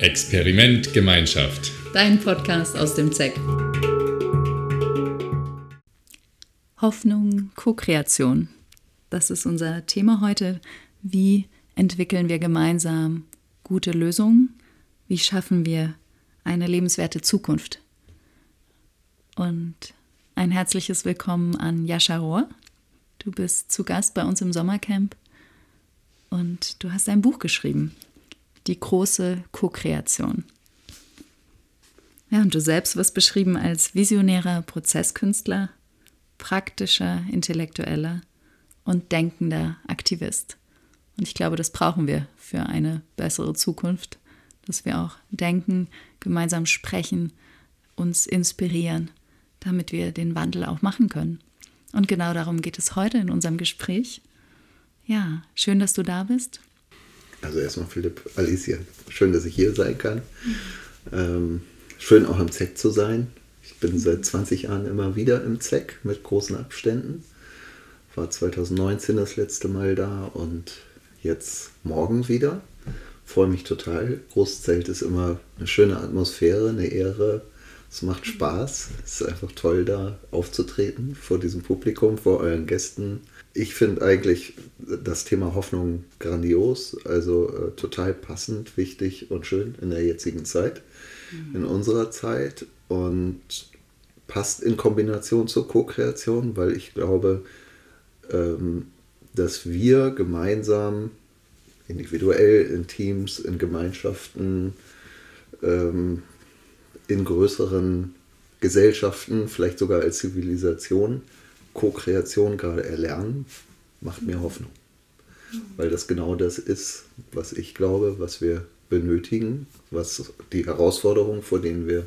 Experiment Gemeinschaft. Dein Podcast aus dem ZEC. Hoffnung, Co-Kreation. Das ist unser Thema heute. Wie entwickeln wir gemeinsam gute Lösungen? Wie schaffen wir eine lebenswerte Zukunft? Und ein herzliches Willkommen an Jascha Rohr. Du bist zu Gast bei uns im Sommercamp und du hast ein Buch geschrieben, Die große Co-Kreation. Ja, und du selbst wirst beschrieben als visionärer Prozesskünstler, praktischer Intellektueller und denkender Aktivist. Und ich glaube, das brauchen wir für eine bessere Zukunft, dass wir auch denken, gemeinsam sprechen, uns inspirieren, damit wir den Wandel auch machen können. Und genau darum geht es heute in unserem Gespräch. Ja, schön, dass du da bist. Also erstmal Philipp, Alicia, schön, dass ich hier sein kann. Ähm, schön auch im ZEC zu sein. Ich bin seit 20 Jahren immer wieder im ZEC mit großen Abständen. War 2019 das letzte Mal da und jetzt morgen wieder. Freue mich total. Großzelt ist immer eine schöne Atmosphäre, eine Ehre. Es macht Spaß. Es ist einfach toll, da aufzutreten vor diesem Publikum, vor euren Gästen. Ich finde eigentlich das Thema Hoffnung grandios, also äh, total passend, wichtig und schön in der jetzigen Zeit, mhm. in unserer Zeit und passt in Kombination zur Co-Kreation, weil ich glaube, ähm, dass wir gemeinsam, individuell, in Teams, in Gemeinschaften, ähm, in größeren Gesellschaften, vielleicht sogar als Zivilisation, Co-Kreation gerade erlernen, macht mir Hoffnung. Weil das genau das ist, was ich glaube, was wir benötigen, was die Herausforderungen, vor denen wir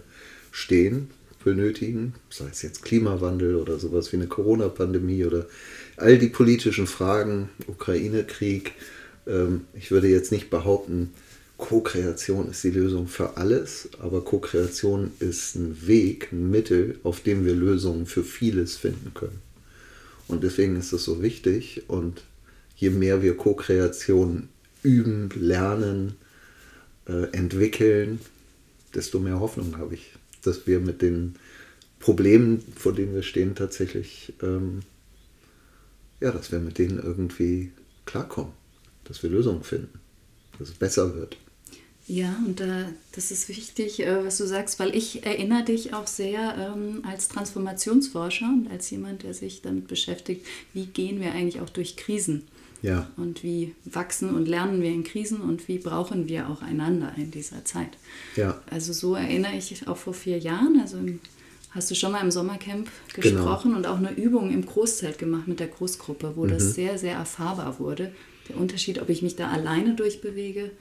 stehen, benötigen, sei es jetzt Klimawandel oder sowas wie eine Corona-Pandemie oder all die politischen Fragen, Ukraine-Krieg. Ähm, ich würde jetzt nicht behaupten, Co-Kreation ist die Lösung für alles, aber Co-Kreation ist ein Weg, ein Mittel, auf dem wir Lösungen für vieles finden können. Und deswegen ist es so wichtig und je mehr wir Co-Kreation üben, lernen, äh, entwickeln, desto mehr Hoffnung habe ich, dass wir mit den Problemen, vor denen wir stehen, tatsächlich, ähm, ja, dass wir mit denen irgendwie klarkommen, dass wir Lösungen finden, dass es besser wird. Ja, und äh, das ist wichtig, äh, was du sagst, weil ich erinnere dich auch sehr ähm, als Transformationsforscher und als jemand, der sich damit beschäftigt, wie gehen wir eigentlich auch durch Krisen. Ja. Und wie wachsen und lernen wir in Krisen und wie brauchen wir auch einander in dieser Zeit. Ja. Also so erinnere ich auch vor vier Jahren, also hast du schon mal im Sommercamp genau. gesprochen genau. und auch eine Übung im Großzelt gemacht mit der Großgruppe, wo mhm. das sehr, sehr erfahrbar wurde. Der Unterschied, ob ich mich da alleine durchbewege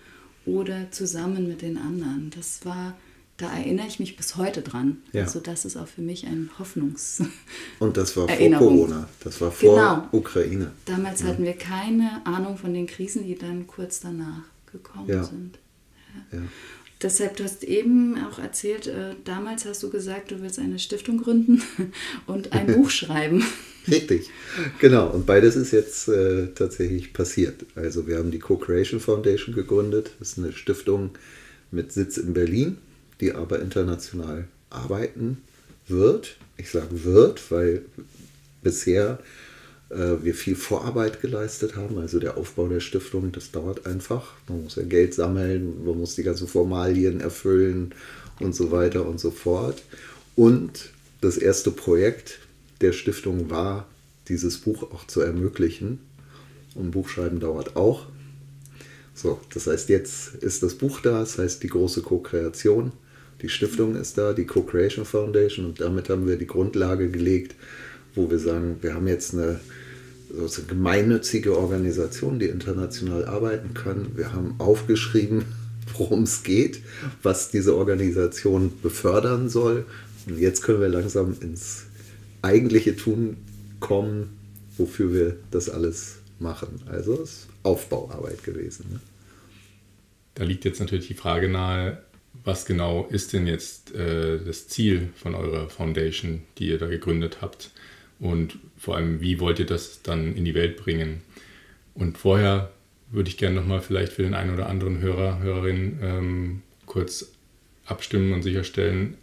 oder zusammen mit den anderen. Das war, da erinnere ich mich bis heute dran. Ja. Also das ist auch für mich ein Hoffnungs. Und das war vor Corona, das war vor genau. Ukraine. Damals ja. hatten wir keine Ahnung von den Krisen, die dann kurz danach gekommen ja. sind. Ja. Deshalb, du hast eben auch erzählt, äh, damals hast du gesagt, du willst eine Stiftung gründen und ein Buch schreiben. Richtig, genau. Und beides ist jetzt äh, tatsächlich passiert. Also wir haben die Co-Creation Foundation gegründet. Das ist eine Stiftung mit Sitz in Berlin, die aber international arbeiten wird. Ich sage wird, weil bisher wir viel Vorarbeit geleistet haben. Also der Aufbau der Stiftung, das dauert einfach. Man muss ja Geld sammeln, man muss die ganzen Formalien erfüllen und so weiter und so fort. Und das erste Projekt der Stiftung war, dieses Buch auch zu ermöglichen. Und Buchschreiben dauert auch. So, das heißt, jetzt ist das Buch da, das heißt die große Co-Kreation. Die Stiftung ist da, die Co-Creation Foundation und damit haben wir die Grundlage gelegt, wo wir sagen, wir haben jetzt eine also gemeinnützige Organisation, die international arbeiten kann. Wir haben aufgeschrieben, worum es geht, was diese Organisation befördern soll. Und jetzt können wir langsam ins eigentliche Tun kommen, wofür wir das alles machen. Also es ist Aufbauarbeit gewesen. Ne? Da liegt jetzt natürlich die Frage nahe, was genau ist denn jetzt äh, das Ziel von eurer Foundation, die ihr da gegründet habt? Und vor allem, wie wollt ihr das dann in die Welt bringen? Und vorher würde ich gerne nochmal vielleicht für den einen oder anderen Hörer, Hörerin ähm, kurz abstimmen und sicherstellen,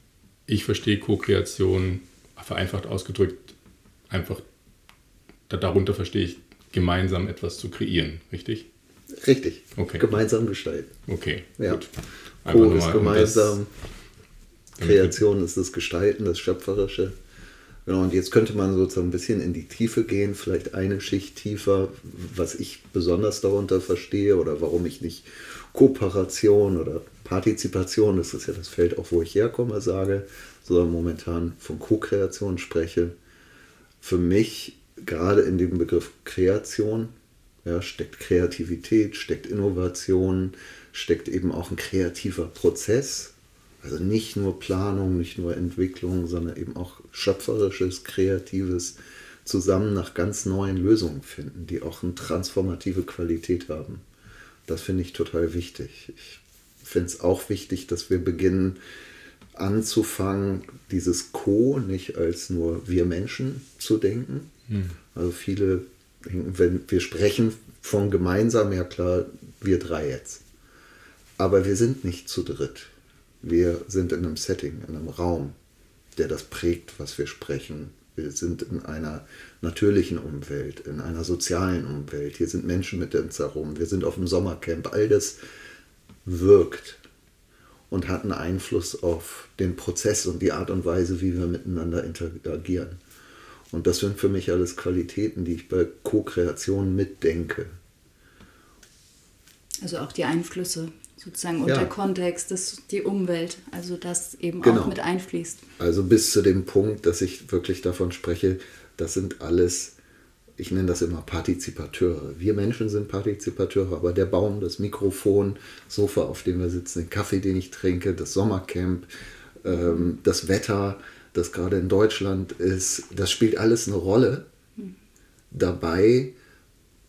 ich verstehe Co-Kreation vereinfacht ausgedrückt einfach darunter verstehe ich gemeinsam etwas zu kreieren, richtig? Richtig. Okay. Gemeinsam gestalten. Okay, Ja. gut. Co ist gemeinsam. wir- Kreation ist das Gestalten, das Schöpferische. Genau, und jetzt könnte man sozusagen ein bisschen in die Tiefe gehen, vielleicht eine Schicht tiefer, was ich besonders darunter verstehe oder warum ich nicht Kooperation oder Partizipation, das ist ja das Feld, auch wo ich herkomme, sage, sondern momentan von Co-Kreation spreche. Für mich, gerade in dem Begriff Kreation, ja, steckt Kreativität, steckt Innovation, steckt eben auch ein kreativer Prozess. Also nicht nur Planung, nicht nur Entwicklung, sondern eben auch schöpferisches, kreatives zusammen nach ganz neuen Lösungen finden, die auch eine transformative Qualität haben. Das finde ich total wichtig. Ich finde es auch wichtig, dass wir beginnen anzufangen, dieses Co nicht als nur wir Menschen zu denken. Also viele denken, wenn wir sprechen von gemeinsam, ja klar, wir drei jetzt. Aber wir sind nicht zu dritt. Wir sind in einem Setting, in einem Raum, der das prägt, was wir sprechen. Wir sind in einer natürlichen Umwelt, in einer sozialen Umwelt. Hier sind Menschen mit uns herum. Wir sind auf dem Sommercamp. All das wirkt und hat einen Einfluss auf den Prozess und die Art und Weise, wie wir miteinander interagieren. Und das sind für mich alles Qualitäten, die ich bei Co-Kreation mitdenke. Also auch die Einflüsse sozusagen und Ja. der Kontext, das, die Umwelt, also das eben Genau. auch mit einfließt. Also bis zu dem Punkt, dass ich wirklich davon spreche, das sind alles, ich nenne das immer Partizipateure. Wir Menschen sind Partizipateure, aber der Baum, das Mikrofon, Sofa, auf dem wir sitzen, den Kaffee, den ich trinke, das Sommercamp, ähm, das Wetter, das gerade in Deutschland ist, das spielt alles eine Rolle dabei,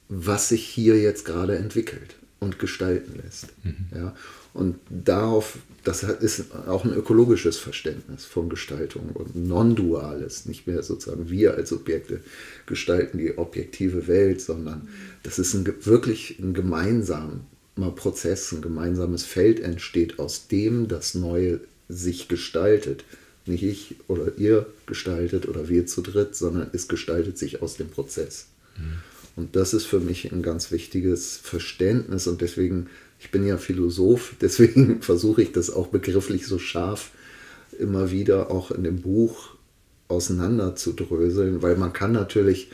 was sich hier jetzt gerade entwickelt und gestalten lässt. Ja? Und darauf, das ist auch ein ökologisches Verständnis von Gestaltung und non-duales, nicht mehr sozusagen wir als Objekte gestalten die objektive Welt, sondern das ist ein, wirklich ein gemeinsamer Prozess, ein gemeinsames Feld entsteht, aus dem das Neue sich gestaltet. Nicht ich oder ihr gestaltet oder wir zu dritt, sondern es gestaltet sich aus dem Prozess. Und das ist für mich ein ganz wichtiges Verständnis und deswegen, ich bin ja Philosoph, deswegen versuche ich das auch begrifflich so scharf immer wieder auch in dem Buch auseinander zu dröseln, weil man kann natürlich,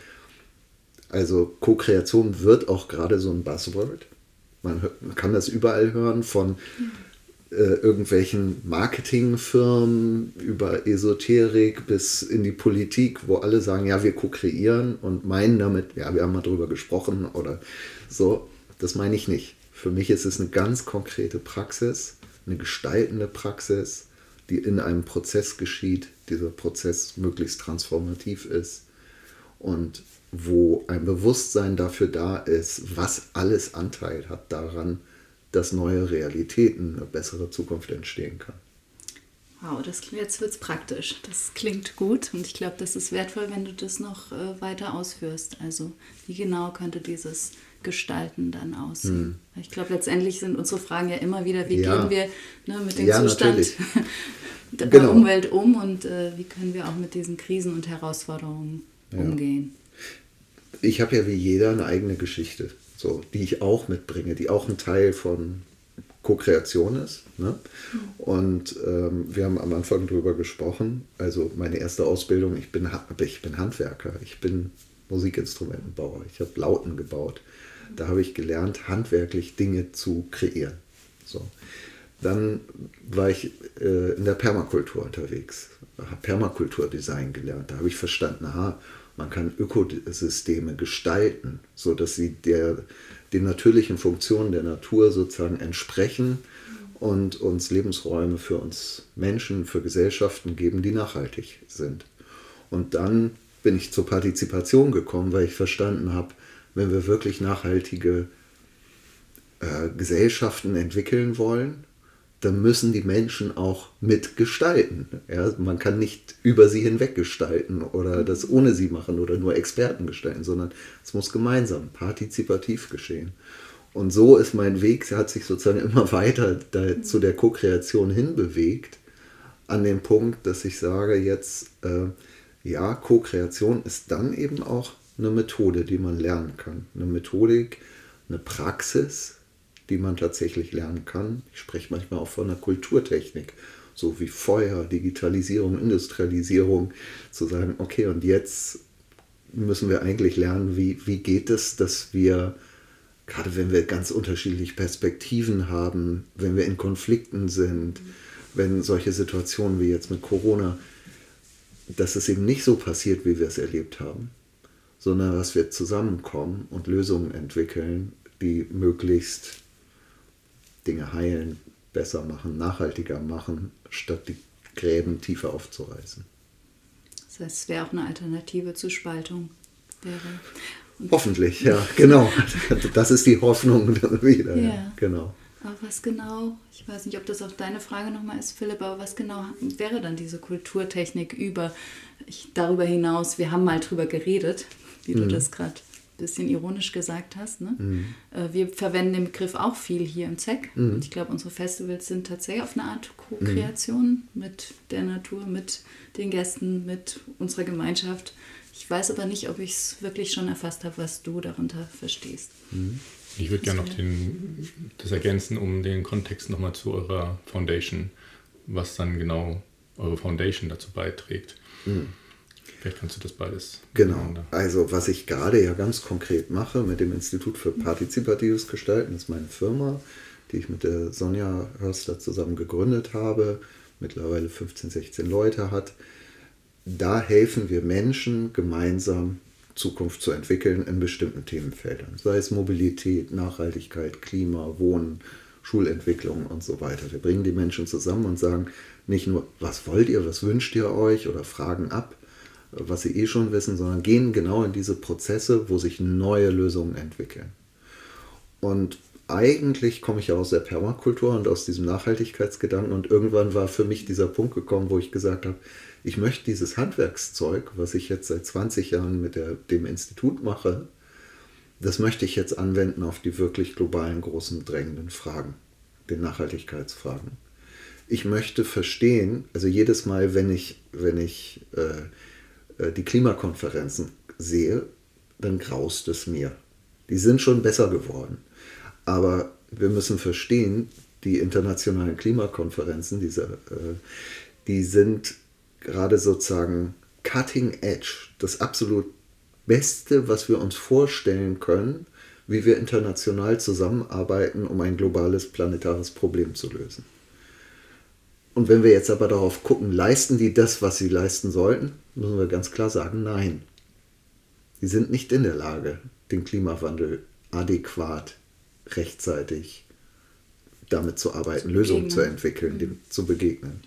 also Co-Kreation wird auch gerade so ein Buzzword. Man, kann das überall hören von äh, irgendwelchen Marketingfirmen über Esoterik bis in die Politik, wo alle sagen, ja, wir ko-kreieren und meinen damit, ja, wir haben mal drüber gesprochen oder so. Das meine ich nicht. Für mich ist es eine ganz konkrete Praxis, eine gestaltende Praxis, die in einem Prozess geschieht, dieser Prozess möglichst transformativ ist und wo ein Bewusstsein dafür da ist, was alles Anteil hat daran, dass neue Realitäten, eine bessere Zukunft entstehen kann. Wow, das, jetzt wird es praktisch. Das klingt gut und ich glaube, das ist wertvoll, wenn du das noch äh, weiter ausführst. Also wie genau könnte dieses Gestalten dann aussehen? Ich glaube, letztendlich sind unsere Fragen ja immer wieder, wie Ja. gehen wir ne, mit dem Ja, Zustand der Genau. Umwelt um und äh, wie können wir auch mit diesen Krisen und Herausforderungen umgehen? ich habe ja wie jeder eine eigene Geschichte, so, die ich auch mitbringe, die auch ein Teil von Co-Kreation ist. Ne? Und ähm, wir haben am Anfang darüber gesprochen. Also meine erste Ausbildung, ich bin, ich bin Handwerker, ich bin Musikinstrumentenbauer, ich habe Lauten gebaut. Da habe ich gelernt, handwerklich Dinge zu kreieren. So. Dann war ich äh, in der Permakultur unterwegs, habe Permakulturdesign gelernt. Da habe ich verstanden, aha, man kann Ökosysteme gestalten, sodass sie der, den natürlichen Funktionen der Natur sozusagen entsprechen und uns Lebensräume für uns Menschen, für Gesellschaften geben, die nachhaltig sind. Und dann bin ich zur Partizipation gekommen, weil ich verstanden habe, wenn wir wirklich nachhaltige äh, Gesellschaften entwickeln wollen, dann müssen die Menschen auch mitgestalten. Ja, man kann nicht über sie hinweg gestalten oder das ohne sie machen oder nur Experten gestalten, sondern es muss gemeinsam, partizipativ geschehen. Und so ist mein Weg, hat sich sozusagen immer weiter da, zu der Co-Kreation hinbewegt, an dem Punkt, dass ich sage jetzt, äh, ja, Co-Kreation ist dann eben auch eine Methode, die man lernen kann. Eine Methodik, eine Praxis, die man tatsächlich lernen kann. Ich spreche manchmal auch von einer Kulturtechnik, so wie Feuer, Digitalisierung, Industrialisierung, zu sagen, okay, und jetzt müssen wir eigentlich lernen, wie, wie geht es, dass wir, gerade wenn wir ganz unterschiedliche Perspektiven haben, wenn wir in Konflikten sind, wenn solche Situationen wie jetzt mit Corona, dass es eben nicht so passiert, wie wir es erlebt haben, sondern dass wir zusammenkommen und Lösungen entwickeln, die möglichst Dinge heilen, besser machen, nachhaltiger machen, statt die Gräben tiefer aufzureißen. Das heißt, es wäre auch eine Alternative zur Spaltung. Wäre. Hoffentlich, ja, genau. Das ist die Hoffnung wieder. Ja. Genau. Aber was genau, ich weiß nicht, ob das auch deine Frage nochmal ist, Philipp, aber was genau wäre dann diese Kulturtechnik über, ich, darüber hinaus, wir haben mal drüber geredet, wie mhm. du das gerade bisschen ironisch gesagt hast. Ne? Mhm. Äh, wir verwenden den Begriff auch viel hier im ZEC. Mhm. Und ich glaube, unsere Festivals sind tatsächlich auf eine Art Co-Kreation mhm. mit der Natur, mit den Gästen, mit unserer Gemeinschaft. Ich weiß aber nicht, ob ich es wirklich schon erfasst habe, was du darunter verstehst. Mhm. Ich würde gerne noch den, das ergänzen, um den Kontext nochmal zu eurer Foundation, was dann genau eure Foundation dazu beiträgt. Vielleicht kannst du das beides. Genau. Also was ich gerade ja ganz konkret mache mit dem Institut für partizipatives Gestalten, ist meine Firma, die ich mit der Sonja Hörster zusammen gegründet habe, mittlerweile 15, 16 Leute hat. Da helfen wir Menschen gemeinsam Zukunft zu entwickeln in bestimmten Themenfeldern, sei es Mobilität, Nachhaltigkeit, Klima, Wohnen, Schulentwicklung und so weiter. Wir bringen die Menschen zusammen und sagen nicht nur, was wollt ihr, was wünscht ihr euch oder fragen ab, was sie eh schon wissen, sondern gehen genau in diese Prozesse, wo sich neue Lösungen entwickeln. Und eigentlich komme ich ja aus der Permakultur und aus diesem Nachhaltigkeitsgedanken und irgendwann war für mich dieser Punkt gekommen, wo ich gesagt habe, ich möchte dieses Handwerkszeug, was ich jetzt seit 20 Jahren mit der, dem Institut mache, das möchte ich jetzt anwenden auf die wirklich globalen, großen, drängenden Fragen, den Nachhaltigkeitsfragen. Ich möchte verstehen, also jedes Mal, wenn ich, wenn ich äh, die Klimakonferenzen sehe, dann graust es mir. Die sind schon besser geworden. Aber wir müssen verstehen, die internationalen Klimakonferenzen, diese, äh, die sind gerade sozusagen cutting edge, das absolut Beste, was wir uns vorstellen können, wie wir international zusammenarbeiten, um ein globales planetares Problem zu lösen. Und wenn wir jetzt aber darauf gucken, leisten die das, was sie leisten sollten, müssen wir ganz klar sagen, nein. Sie sind nicht in der Lage, den Klimawandel adäquat, rechtzeitig damit zu arbeiten, zu Lösungen zu entwickeln, dem zu begegnen.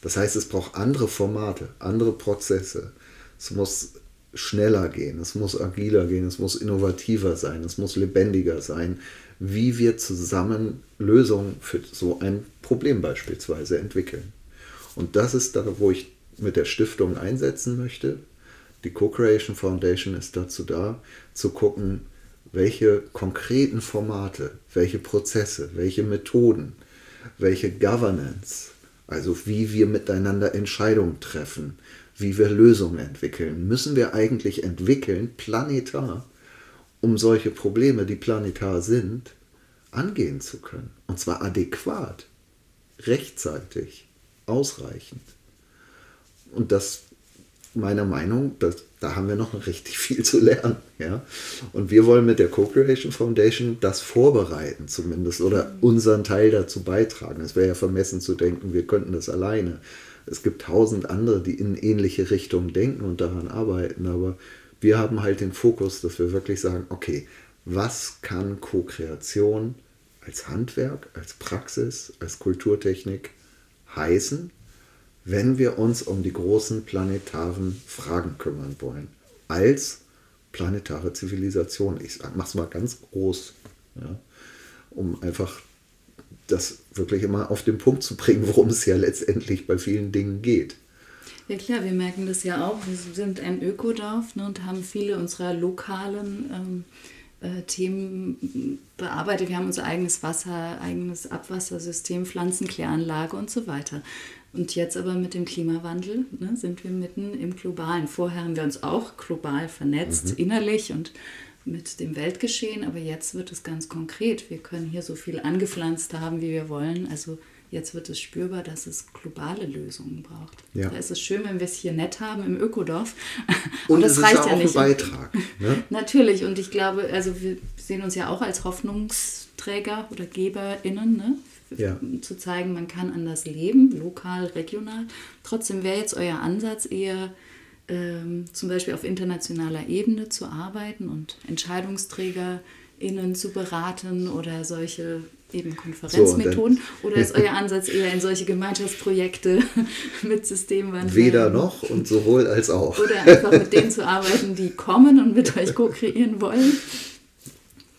Das heißt, es braucht andere Formate, andere Prozesse. Es muss schneller gehen, es muss agiler gehen, es muss innovativer sein, es muss lebendiger sein, wie wir zusammen Lösungen für so ein Problem beispielsweise entwickeln. Und das ist da, wo ich mit der Stiftung einsetzen möchte. Die Co-Creation Foundation ist dazu da, zu gucken, welche konkreten Formate, welche Prozesse, welche Methoden, welche Governance also wie wir miteinander Entscheidungen treffen, wie wir Lösungen entwickeln, müssen wir eigentlich entwickeln, planetar, um solche Probleme, die planetar sind, angehen zu können. Und zwar adäquat, rechtzeitig, ausreichend. Und das meiner Meinung, das, da haben wir noch richtig viel zu lernen. Ja? Und wir wollen mit der Co-Creation Foundation das vorbereiten zumindest oder unseren Teil dazu beitragen. Es wäre ja vermessen zu denken, wir könnten das alleine. Es gibt tausend andere, die in ähnliche Richtungen denken und daran arbeiten, aber wir haben halt den Fokus, dass wir wirklich sagen, okay, was kann Co-Kreation als Handwerk, als Praxis, als Kulturtechnik heißen wenn wir uns um die großen planetaren Fragen kümmern wollen. Als planetare Zivilisation. Ich mache es mal ganz groß, ja, um einfach das wirklich immer auf den Punkt zu bringen, worum es ja letztendlich bei vielen Dingen geht. Ja klar, wir merken das ja auch. Wir sind ein Ökodorf ne, und haben viele unserer lokalen ähm, äh, Themen bearbeitet. Wir haben unser eigenes Wasser, eigenes Abwassersystem, Pflanzenkläranlage und so weiter. Und jetzt aber mit dem Klimawandel ne, sind wir mitten im Globalen. Vorher haben wir uns auch global vernetzt, mhm. innerlich und mit dem Weltgeschehen, aber jetzt wird es ganz konkret. Wir können hier so viel angepflanzt haben, wie wir wollen. Also jetzt wird es spürbar, dass es globale Lösungen braucht. Ja. Da ist es schön, wenn wir es hier nett haben im Ökodorf. Und, und das reicht ja, auch nicht. Ein Beitrag. Ne? Natürlich. Und ich glaube, also wir sehen uns ja auch als Hoffnungsträger oder GeberInnen, ne? Ja. zu zeigen, man kann anders leben, lokal, regional. Trotzdem wäre jetzt euer Ansatz eher ähm, zum Beispiel auf internationaler Ebene zu arbeiten und EntscheidungsträgerInnen zu beraten oder solche eben Konferenzmethoden? So, oder ist euer Ansatz eher in solche Gemeinschaftsprojekte mit Systemwandel? Weder noch und sowohl als auch. Oder einfach mit denen zu arbeiten, die kommen und mit euch co-kreieren wollen?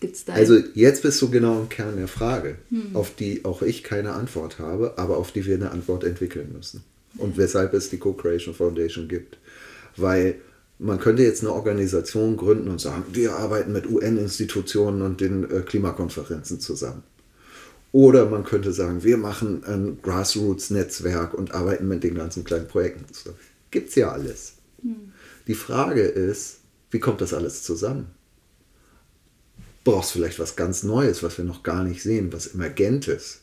Gibt's da also jetzt bist du genau im Kern der Frage, hm. auf die auch ich keine Antwort habe, aber auf die wir eine Antwort entwickeln müssen. Und weshalb es die Co-Creation Foundation gibt. Weil man könnte jetzt eine Organisation gründen und sagen, wir arbeiten mit UN-Institutionen und den äh, Klimakonferenzen zusammen. Oder man könnte sagen, wir machen ein Grassroots-Netzwerk und arbeiten mit den ganzen kleinen Projekten. Gibt es ja alles. Hm. Die Frage ist, wie kommt das alles zusammen? Brauchst vielleicht was ganz Neues, was wir noch gar nicht sehen, was Emergentes,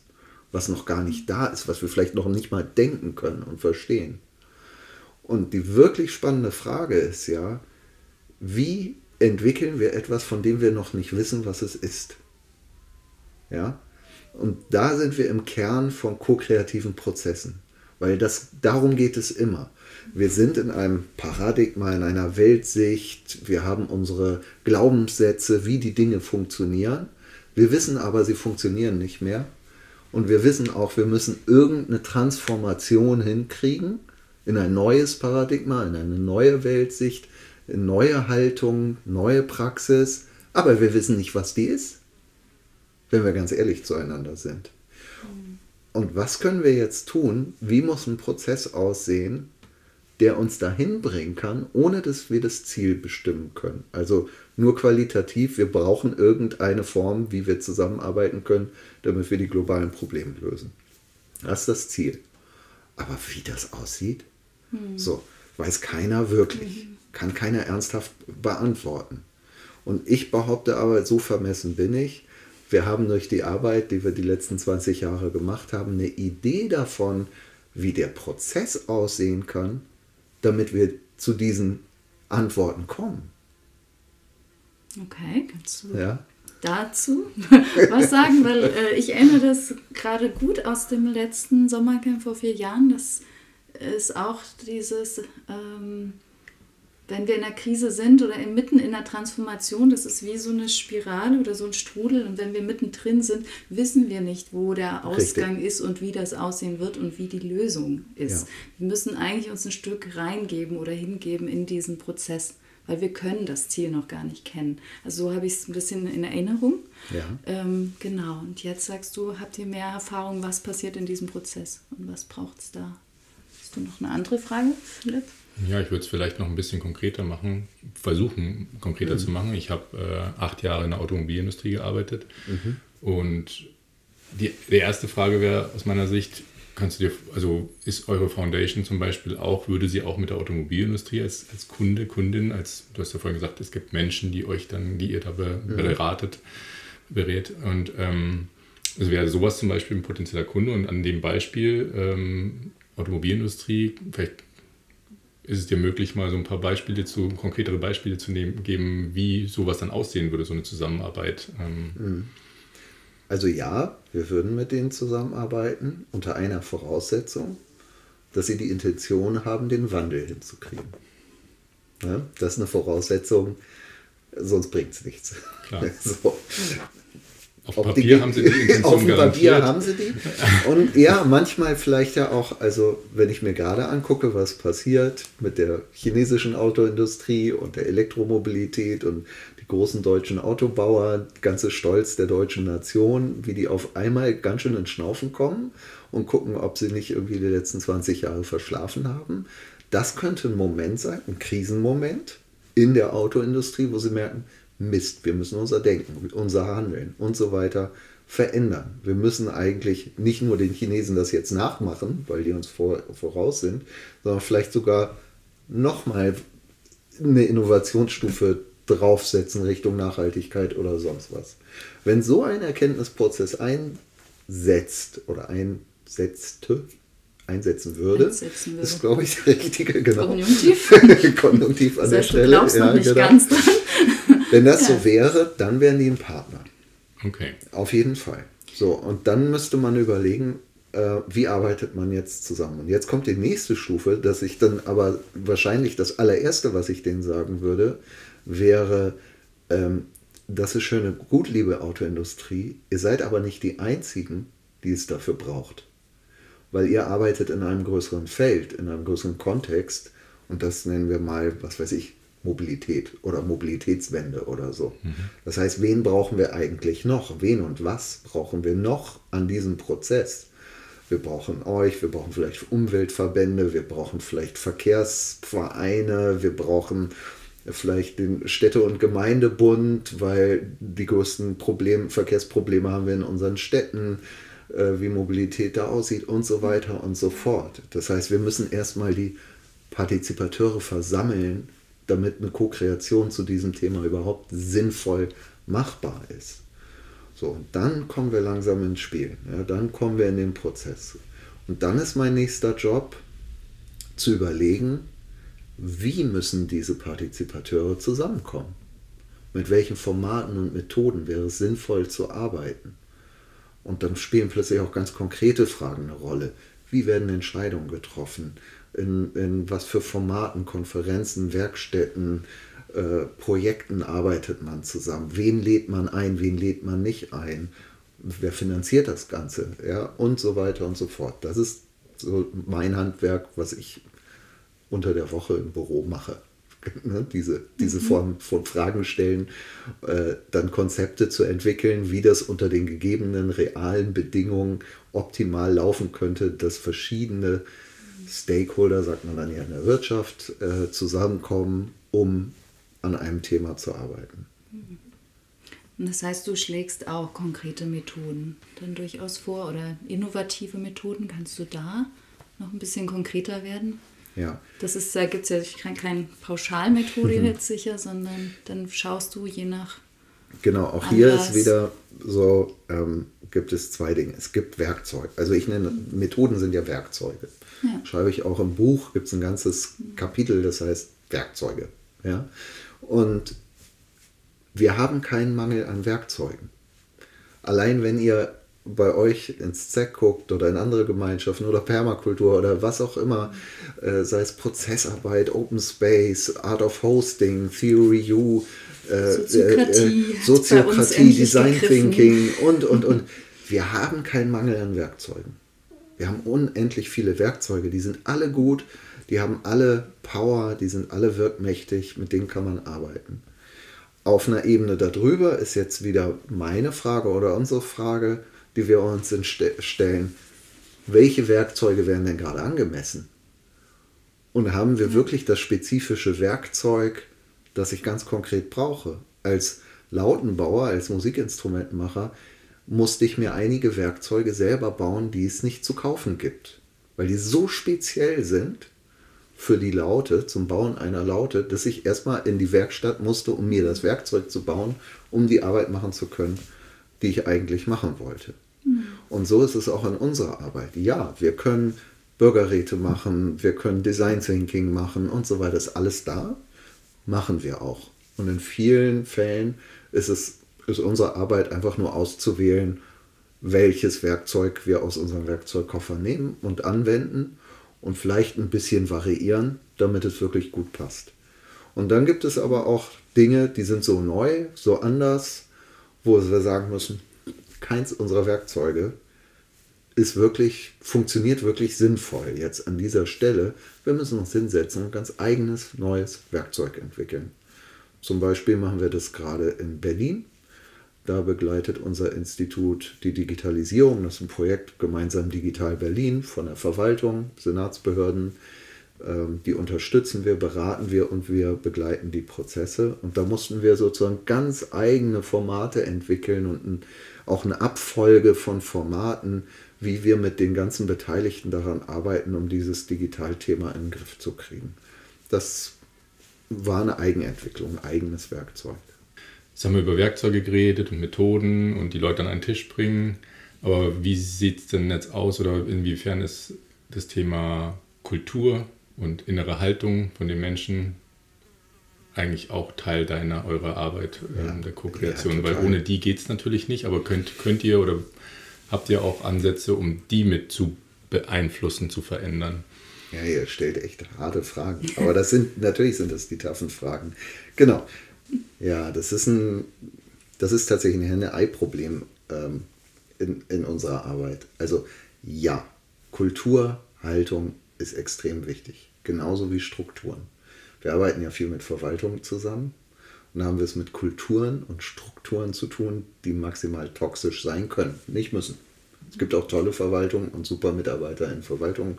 was noch gar nicht da ist, was wir vielleicht noch nicht mal denken können und verstehen. Und die wirklich spannende Frage ist ja, wie entwickeln wir etwas, von dem wir noch nicht wissen, was es ist? Ja? Und da sind wir im Kern von ko-kreativen Prozessen, weil das, darum geht es immer. Wir sind in einem Paradigma, in einer Weltsicht, wir haben unsere Glaubenssätze, wie die Dinge funktionieren. Wir wissen aber, sie funktionieren nicht mehr. Und wir wissen auch, wir müssen irgendeine Transformation hinkriegen in ein neues Paradigma, in eine neue Weltsicht, in neue Haltung, neue Praxis. Aber wir wissen nicht, was die ist wenn wir ganz ehrlich zueinander sind. Und was können wir jetzt tun? Wie muss ein Prozess aussehen, der uns dahin bringen kann, ohne dass wir das Ziel bestimmen können? Also nur qualitativ, wir brauchen irgendeine Form, wie wir zusammenarbeiten können, damit wir die globalen Probleme lösen. Das ist das Ziel. Aber wie das aussieht, hm. so weiß keiner wirklich, hm. kann keiner ernsthaft beantworten. Und ich behaupte aber, so vermessen bin ich, wir haben durch die Arbeit, die wir die letzten 20 Jahre gemacht haben, eine Idee davon, wie der Prozess aussehen kann, damit wir zu diesen Antworten kommen. Okay, kannst du ja? dazu was sagen? Weil äh, ich erinnere das gerade gut aus dem letzten Sommercamp vor vier Jahren. Das ist auch dieses ähm, wenn wir in einer Krise sind oder mitten in einer Transformation, das ist wie so eine Spirale oder so ein Strudel. Und wenn wir mittendrin sind, wissen wir nicht, wo der Ausgang Richtig. ist und wie das aussehen wird und wie die Lösung ist. Ja. Wir müssen eigentlich uns ein Stück reingeben oder hingeben in diesen Prozess, weil wir können das Ziel noch gar nicht kennen. Also so habe ich es ein bisschen in Erinnerung. Ja. Ähm, genau. Und jetzt sagst du, habt ihr mehr Erfahrung, was passiert in diesem Prozess und was braucht es da? Hast du noch eine andere Frage, Philipp? Ja, ich würde es vielleicht noch ein bisschen konkreter machen, versuchen konkreter mhm. zu machen. Ich habe äh, acht Jahre in der Automobilindustrie gearbeitet mhm. und die, die erste Frage wäre aus meiner Sicht, kannst du dir, also ist eure Foundation zum Beispiel auch, würde sie auch mit der Automobilindustrie als, als Kunde, Kundin, als du hast ja vorhin gesagt, es gibt Menschen, die euch dann, die ihr da be, beratet, berät und ähm, also wäre sowas zum Beispiel ein potenzieller Kunde und an dem Beispiel ähm, Automobilindustrie, vielleicht ist es dir möglich, mal so ein paar Beispiele zu, konkretere Beispiele zu nehmen, geben, wie sowas dann aussehen würde, so eine Zusammenarbeit? Ähm. Mhm. Also ja, wir würden mit denen zusammenarbeiten unter einer Voraussetzung, dass sie die Intention haben, den Wandel hinzukriegen. Ja, das ist eine Voraussetzung, sonst bringt es nichts. So. Auf Ob Papier die, haben sie die Auf dem Papier haben sie die. Und ja, manchmal vielleicht ja auch, also wenn ich mir gerade angucke, was passiert mit der chinesischen Autoindustrie und der Elektromobilität und die großen deutschen Autobauer, ganze Stolz der deutschen Nation, wie die auf einmal ganz schön ins Schnaufen kommen und gucken, ob sie nicht irgendwie die letzten 20 Jahre verschlafen haben. Das könnte ein Moment sein, ein Krisenmoment in der Autoindustrie, wo sie merken, Mist, wir müssen unser Denken, unser Handeln und so weiter verändern. Wir müssen eigentlich nicht nur den Chinesen das jetzt nachmachen, weil die uns vor, voraus sind, sondern vielleicht sogar nochmal eine Innovationsstufe draufsetzen Richtung Nachhaltigkeit oder sonst was. Wenn so ein Erkenntnisprozess einsetzt oder einsetzte, einsetzen würde, einsetzen würde. ist, glaube ich, der richtige, genau. Konjunktiv. Konjunktiv an heißt, der Stelle. Du glaubst ja, noch nicht genau. ganz dran. Wenn das ja. so wäre, dann wären die ein Partner. Okay. Auf jeden Fall. So, und dann müsste man überlegen, äh, wie arbeitet man jetzt zusammen. Und jetzt kommt die nächste Stufe, dass ich dann aber wahrscheinlich das allererste, was ich denen sagen würde, wäre, ähm, das ist schöne, gut, liebe Autoindustrie, ihr seid aber nicht die Einzigen, die es dafür braucht. Weil ihr arbeitet in einem größeren Feld, in einem größeren Kontext und das nennen wir mal, was weiß ich, Mobilität oder Mobilitätswende oder so. Mhm. Das heißt, wen brauchen wir eigentlich noch? Wen und was brauchen wir noch an diesem Prozess? Wir brauchen euch, wir brauchen vielleicht Umweltverbände, wir brauchen vielleicht Verkehrsvereine, wir brauchen vielleicht den Städte- und Gemeindebund, weil die größten Problem, Verkehrsprobleme haben wir in unseren Städten, äh, wie Mobilität da aussieht und so weiter und so fort. Das heißt, wir müssen erstmal die Partizipateure versammeln, damit eine Co-Kreation zu diesem Thema überhaupt sinnvoll machbar ist. So, und dann kommen wir langsam ins Spiel. Ja, dann kommen wir in den Prozess. Und dann ist mein nächster Job zu überlegen, wie müssen diese Partizipateure zusammenkommen? Mit welchen Formaten und Methoden wäre es sinnvoll zu arbeiten? Und dann spielen plötzlich auch ganz konkrete Fragen eine Rolle. Wie werden Entscheidungen getroffen? In, in was für Formaten, Konferenzen, Werkstätten, äh, Projekten arbeitet man zusammen? Wen lädt man ein, wen lädt man nicht ein? Wer finanziert das Ganze? Ja, und so weiter und so fort. Das ist so mein Handwerk, was ich unter der Woche im Büro mache. Ne, diese, diese mhm. Form von Fragen stellen, äh, dann Konzepte zu entwickeln, wie das unter den gegebenen realen Bedingungen optimal laufen könnte, dass verschiedene Stakeholder, sagt man dann ja in der Wirtschaft, äh, zusammenkommen, um an einem Thema zu arbeiten. Und das heißt, du schlägst auch konkrete Methoden dann durchaus vor oder innovative Methoden. Kannst du da noch ein bisschen konkreter werden? Ja. Das ist, da gibt es ja keine, keine Pauschalmethode mhm. jetzt sicher, sondern dann schaust du je nach. Genau, auch Anlass. hier ist wieder so, ähm, gibt es zwei Dinge. Es gibt Werkzeuge. Also ich nenne, Methoden sind ja Werkzeuge. Ja. Schreibe ich auch im Buch, gibt es ein ganzes Kapitel, das heißt Werkzeuge. Ja? Und wir haben keinen Mangel an Werkzeugen. Allein wenn ihr bei euch ins ZEC guckt oder in andere Gemeinschaften oder Permakultur oder was auch immer, äh, sei es Prozessarbeit, Open Space, Art of Hosting, Theory U, äh, Soziokratie, äh, Soziokratie Design gegriffen. Thinking und, und, und. Wir haben keinen Mangel an Werkzeugen. Wir haben unendlich viele Werkzeuge, die sind alle gut, die haben alle Power, die sind alle wirkmächtig, mit denen kann man arbeiten. Auf einer Ebene darüber ist jetzt wieder meine Frage oder unsere Frage, die wir uns stellen, welche Werkzeuge werden denn gerade angemessen? Und haben wir wirklich das spezifische Werkzeug, das ich ganz konkret brauche? Als Lautenbauer, als Musikinstrumentenmacher musste ich mir einige Werkzeuge selber bauen, die es nicht zu kaufen gibt. Weil die so speziell sind für die Laute, zum Bauen einer Laute, dass ich erstmal in die Werkstatt musste, um mir das Werkzeug zu bauen, um die Arbeit machen zu können, die ich eigentlich machen wollte. Und so ist es auch in unserer Arbeit. Ja, wir können Bürgerräte machen, wir können Design Thinking machen und so weiter. Das ist alles da, machen wir auch. Und in vielen Fällen ist es ist unsere Arbeit einfach nur auszuwählen, welches Werkzeug wir aus unserem Werkzeugkoffer nehmen und anwenden und vielleicht ein bisschen variieren, damit es wirklich gut passt. Und dann gibt es aber auch Dinge, die sind so neu, so anders, wo wir sagen müssen, keins unserer Werkzeuge ist wirklich, funktioniert wirklich sinnvoll jetzt an dieser Stelle. Wir müssen uns hinsetzen und ganz eigenes neues Werkzeug entwickeln. Zum Beispiel machen wir das gerade in Berlin. Da begleitet unser Institut die Digitalisierung. Das ist ein Projekt gemeinsam Digital Berlin von der Verwaltung, Senatsbehörden, Ähm, die unterstützen wir, beraten wir und wir begleiten die Prozesse. Und da mussten wir sozusagen ganz eigene Formate entwickeln und auch eine Abfolge von Formaten, wie wir mit den ganzen Beteiligten daran arbeiten, um dieses Digitalthema in den Griff zu kriegen. Das war eine Eigenentwicklung, ein eigenes Werkzeug. Jetzt haben wir über Werkzeuge geredet und Methoden und die Leute an einen Tisch bringen. Aber wie sieht es denn jetzt aus oder inwiefern ist das Thema Kultur und innere Haltung von den Menschen eigentlich auch Teil deiner, eurer Arbeit, ja. ähm, der Co-Kreation? Ja, Weil ohne die geht es natürlich nicht, aber könnt, könnt ihr oder habt ihr auch Ansätze, um die mit zu beeinflussen, zu verändern? Ja, ihr stellt echt harte Fragen. Aber das sind, natürlich sind das die taffen Fragen. Genau. Ja, das ist ein, das ist tatsächlich ein Henne-Ei-Problem ähm, in, in unserer Arbeit. Also ja, Kultur, Haltung ist extrem wichtig. Genauso wie Strukturen. Wir arbeiten ja viel mit Verwaltung zusammen. Und haben wir es mit Kulturen und Strukturen zu tun, die maximal toxisch sein können. Nicht müssen. Es gibt auch tolle Verwaltungen und super Mitarbeiter in Verwaltungen.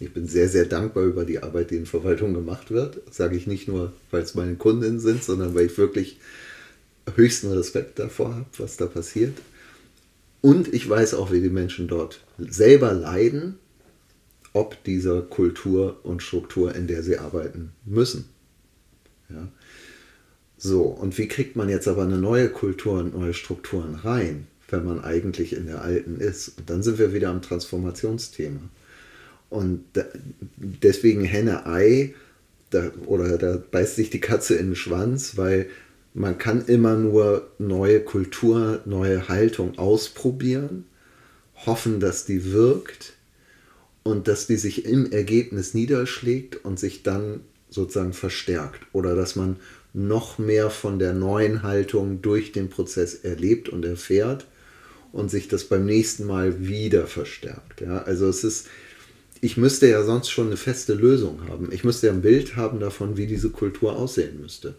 Ich bin sehr, sehr dankbar über die Arbeit, die in Verwaltung gemacht wird. Das sage ich nicht nur, weil es meine Kundinnen sind, sondern weil ich wirklich höchsten Respekt davor habe, was da passiert. Und ich weiß auch, wie die Menschen dort selber leiden, ob dieser Kultur und Struktur, in der sie arbeiten müssen. Ja. So, und wie kriegt man jetzt aber eine neue Kultur und neue Strukturen rein, wenn man eigentlich in der alten ist? Und dann sind wir wieder am Transformationsthema. Und deswegen Henne-Ei, da, oder da beißt sich die Katze in den Schwanz, weil man kann immer nur neue Kultur, neue Haltung ausprobieren, hoffen, dass die wirkt und dass die sich im Ergebnis niederschlägt und sich dann sozusagen verstärkt oder dass man noch mehr von der neuen Haltung durch den Prozess erlebt und erfährt und sich das beim nächsten Mal wieder verstärkt. Ja, also es ist, ich müsste ja sonst schon eine feste Lösung haben. Ich müsste ja ein Bild haben davon, wie diese Kultur aussehen müsste.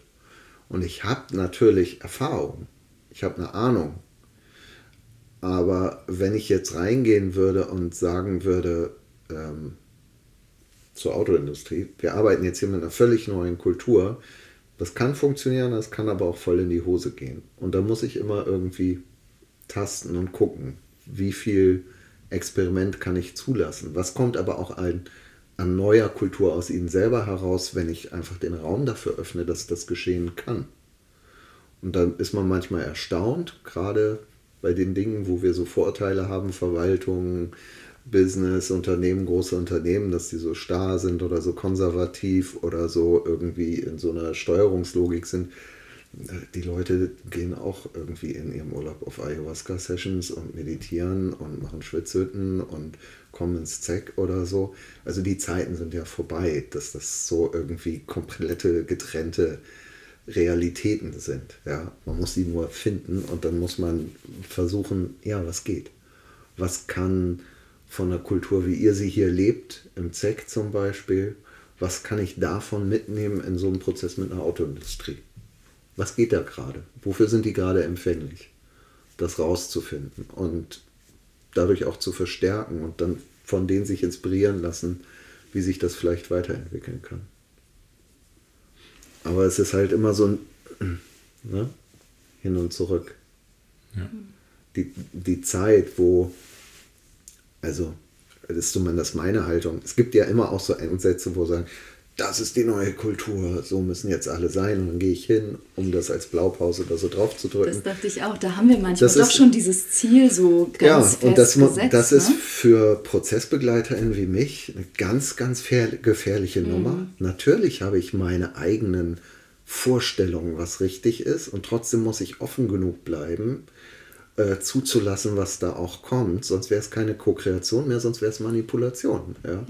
Und ich habe natürlich Erfahrung, ich habe eine Ahnung. Aber wenn ich jetzt reingehen würde und sagen würde, ähm, zur Autoindustrie, wir arbeiten jetzt hier mit einer völlig neuen Kultur, das kann funktionieren, das kann aber auch voll in die Hose gehen. Und da muss ich immer irgendwie tasten und gucken, wie viel Experiment kann ich zulassen. Was kommt aber auch ein, an neuer Kultur aus ihnen selber heraus, wenn ich einfach den Raum dafür öffne, dass das geschehen kann. Und dann ist man manchmal erstaunt, gerade bei den Dingen, wo wir so Vorurteile haben, Verwaltung, Business, Unternehmen, große Unternehmen, dass die so starr sind oder so konservativ oder so irgendwie in so einer Steuerungslogik sind. Die Leute gehen auch irgendwie in ihrem Urlaub auf Ayahuasca-Sessions und meditieren und machen Schwitzhütten und kommen ins Zeck oder so. Also die Zeiten sind ja vorbei, dass das so irgendwie komplette getrennte Realitäten sind. Ja? Man muss sie nur finden und dann muss man versuchen, ja, was geht? Was kann von einer Kultur, wie ihr sie hier lebt, im ZEC zum Beispiel, was kann ich davon mitnehmen in so einem Prozess mit einer Autoindustrie? Was geht da gerade? Wofür sind die gerade empfänglich? Das rauszufinden und dadurch auch zu verstärken und dann von denen sich inspirieren lassen, wie sich das vielleicht weiterentwickeln kann. Aber es ist halt immer so ein ne? Hin und Zurück. Ja. Die, die Zeit, wo, also, das ist zumindest meine Haltung. Es gibt ja immer auch so Ansätze, wo sagen, das ist die neue Kultur, so müssen jetzt alle sein. Und dann gehe ich hin, um das als Blaupause oder so drauf zu drücken. Das dachte ich auch. Da haben wir manchmal das doch ist, schon dieses Ziel so ganz Ja, fest und das, gesetzt, das ne? ist für ProzessbegleiterInnen wie mich eine ganz, ganz gefährliche mhm. Nummer. Natürlich habe ich meine eigenen Vorstellungen, was richtig ist. Und trotzdem muss ich offen genug bleiben, äh, zuzulassen, was da auch kommt. Sonst wäre es keine Co-Kreation mehr, sonst wäre es Manipulation. Ja? ja.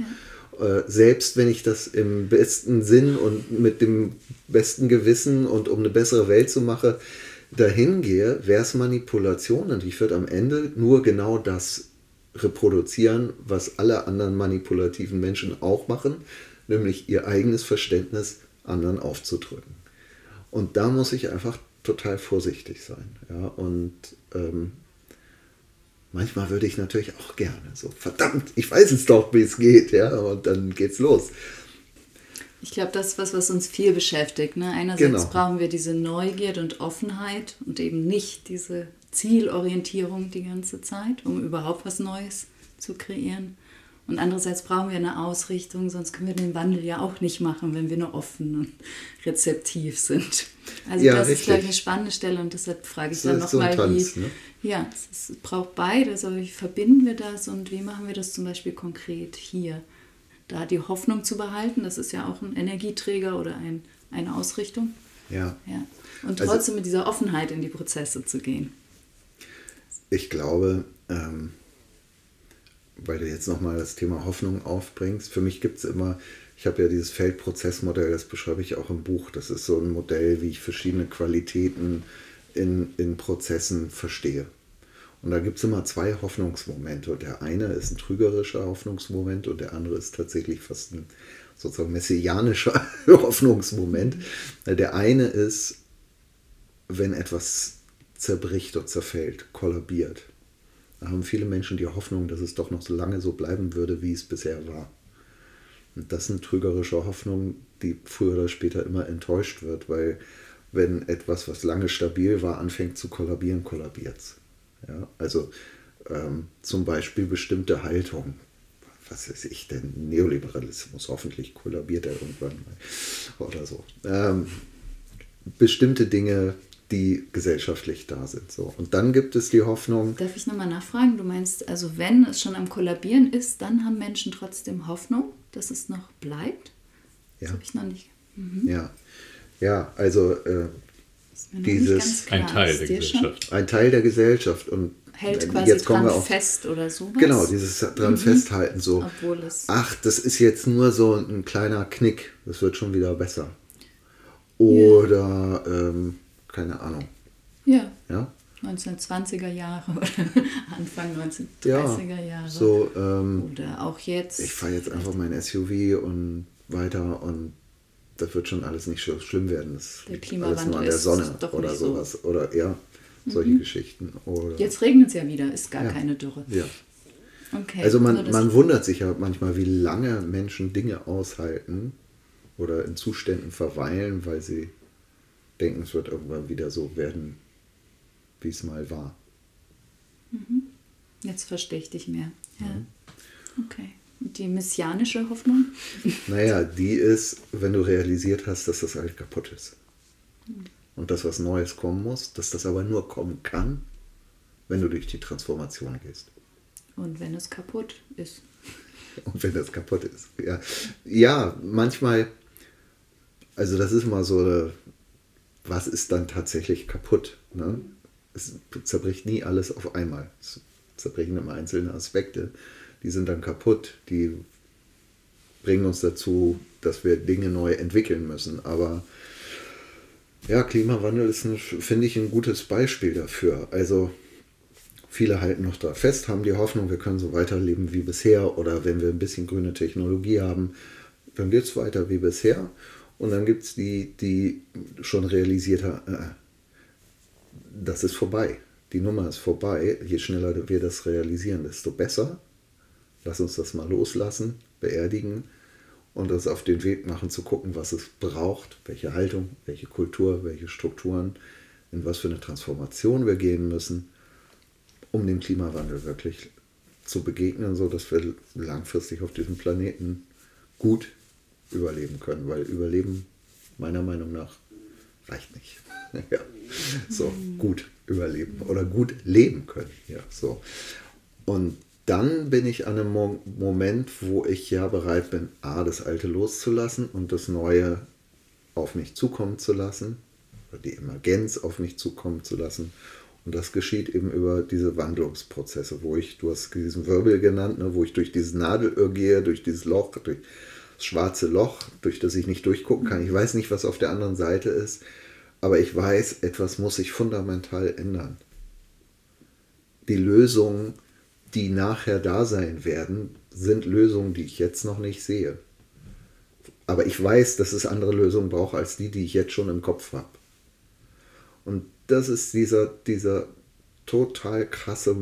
Äh, selbst wenn ich das im besten Sinn und mit dem besten Gewissen und um eine bessere Welt zu machen, dahin gehe, wäre es Manipulation und ich würde am Ende nur genau das reproduzieren, was alle anderen manipulativen Menschen auch machen, nämlich ihr eigenes Verständnis anderen aufzudrücken. Und da muss ich einfach total vorsichtig sein. Ja? Und ähm, Manchmal würde ich natürlich auch gerne so, verdammt, ich weiß es doch, wie es geht, ja, und dann geht's los. Ich glaube, das ist was, was uns viel beschäftigt. Ne? Einerseits genau. brauchen wir diese Neugierde und Offenheit und eben nicht diese Zielorientierung die ganze Zeit, um überhaupt was Neues zu kreieren. Und andererseits brauchen wir eine Ausrichtung, sonst können wir den Wandel ja auch nicht machen, wenn wir nur offen und rezeptiv sind. Also ja, das richtig. ist, glaube ich, eine spannende Stelle und deshalb frage ich das dann nochmal, so wie... Ne? Ja, es, braucht beides, aber wie verbinden wir das und wie machen wir das zum Beispiel konkret hier? Da die Hoffnung zu behalten, das ist ja auch ein Energieträger oder ein, eine Ausrichtung. Ja. ja. Und also trotzdem also, mit dieser Offenheit in die Prozesse zu gehen. Ich glaube, ähm, weil du jetzt nochmal das Thema Hoffnung aufbringst, für mich gibt es immer, ich habe ja dieses Feldprozessmodell, das beschreibe ich auch im Buch. Das ist so ein Modell, wie ich verschiedene Qualitäten in, in Prozessen verstehe. Und da gibt es immer zwei Hoffnungsmomente. Der eine ist ein trügerischer Hoffnungsmoment und der andere ist tatsächlich fast ein sozusagen messianischer Hoffnungsmoment. Der eine ist, wenn etwas zerbricht und zerfällt, kollabiert. Da haben viele Menschen die Hoffnung, dass es doch noch so lange so bleiben würde, wie es bisher war. Und das sind trügerische Hoffnungen, die früher oder später immer enttäuscht wird, weil wenn etwas, was lange stabil war, anfängt zu kollabieren, kollabiert es. Ja, also ähm, zum Beispiel bestimmte Haltung. Was weiß ich denn? Neoliberalismus, hoffentlich kollabiert er irgendwann mal oder so. Ähm, bestimmte Dinge die gesellschaftlich da sind. So. Und dann gibt es die Hoffnung. Darf ich nochmal nachfragen? Du meinst, also wenn es schon am Kollabieren ist, dann haben Menschen trotzdem Hoffnung, dass es noch bleibt? Ja. Das habe ich noch nicht. Mhm. Ja. Ja, also äh, dieses ein Teil der Gesellschaft. Schon? Ein Teil der Gesellschaft und hält quasi jetzt dran auf, fest oder so. Genau, dieses dran mhm. festhalten so. Ach, das ist jetzt nur so ein kleiner Knick, das wird schon wieder besser. Oder yeah. ähm, keine Ahnung. Ja. ja? 1920er Jahre oder Anfang 1930er Jahre. So, ähm, oder auch jetzt. Ich fahre jetzt einfach mein SUV und weiter und das wird schon alles nicht so schlimm werden. Das der Klimawandel alles nur an der Sonne oder sowas. So. Oder ja, solche mhm. Geschichten. Oder jetzt regnet es ja wieder, ist gar ja. keine Dürre. Ja. Okay. Also man, man wundert sich ja manchmal, wie lange Menschen Dinge aushalten oder in Zuständen verweilen, weil sie denken, es wird irgendwann wieder so werden, wie es mal war. Mhm. Jetzt verstehe ich dich mehr. Ja. Mhm. Okay. Die messianische Hoffnung? Naja, die ist, wenn du realisiert hast, dass das halt kaputt ist. Und dass was Neues kommen muss, dass das aber nur kommen kann, wenn du durch die Transformation gehst. Und wenn es kaputt ist. Und wenn es kaputt ist. Ja, ja manchmal, also das ist mal so eine was ist dann tatsächlich kaputt. Ne? Es zerbricht nie alles auf einmal. Es zerbrechen immer einzelne Aspekte. Die sind dann kaputt. Die bringen uns dazu, dass wir Dinge neu entwickeln müssen. Aber ja, Klimawandel ist, finde ich, ein gutes Beispiel dafür. Also viele halten noch da fest, haben die Hoffnung, wir können so weiterleben wie bisher oder wenn wir ein bisschen grüne Technologie haben, dann geht es weiter wie bisher. Und dann gibt es die, die schon realisiert haben, äh, das ist vorbei. Die Nummer ist vorbei. Je schneller wir das realisieren, desto besser. Lass uns das mal loslassen, beerdigen und uns auf den Weg machen zu gucken, was es braucht, welche Haltung, welche Kultur, welche Strukturen, in was für eine Transformation wir gehen müssen, um dem Klimawandel wirklich zu begegnen, sodass wir langfristig auf diesem Planeten gut überleben können, weil Überleben meiner Meinung nach reicht nicht. ja. So, gut überleben oder gut leben können. Ja, so. Und dann bin ich an einem Mo Moment, wo ich ja bereit bin, A, das Alte loszulassen und das Neue auf mich zukommen zu lassen, oder die Emergenz auf mich zukommen zu lassen. Und das geschieht eben über diese Wandlungsprozesse, wo ich, du hast diesen Wirbel genannt, ne, wo ich durch dieses Nadelöhr gehe, durch dieses Loch, durch das schwarze Loch, durch das ich nicht durchgucken kann. Ich weiß nicht, was auf der anderen Seite ist, aber ich weiß, etwas muss sich fundamental ändern. Die Lösungen, die nachher da sein werden, sind Lösungen, die ich jetzt noch nicht sehe. Aber ich weiß, dass es andere Lösungen braucht als die, die ich jetzt schon im Kopf habe. Und das ist dieser, dieser total krasse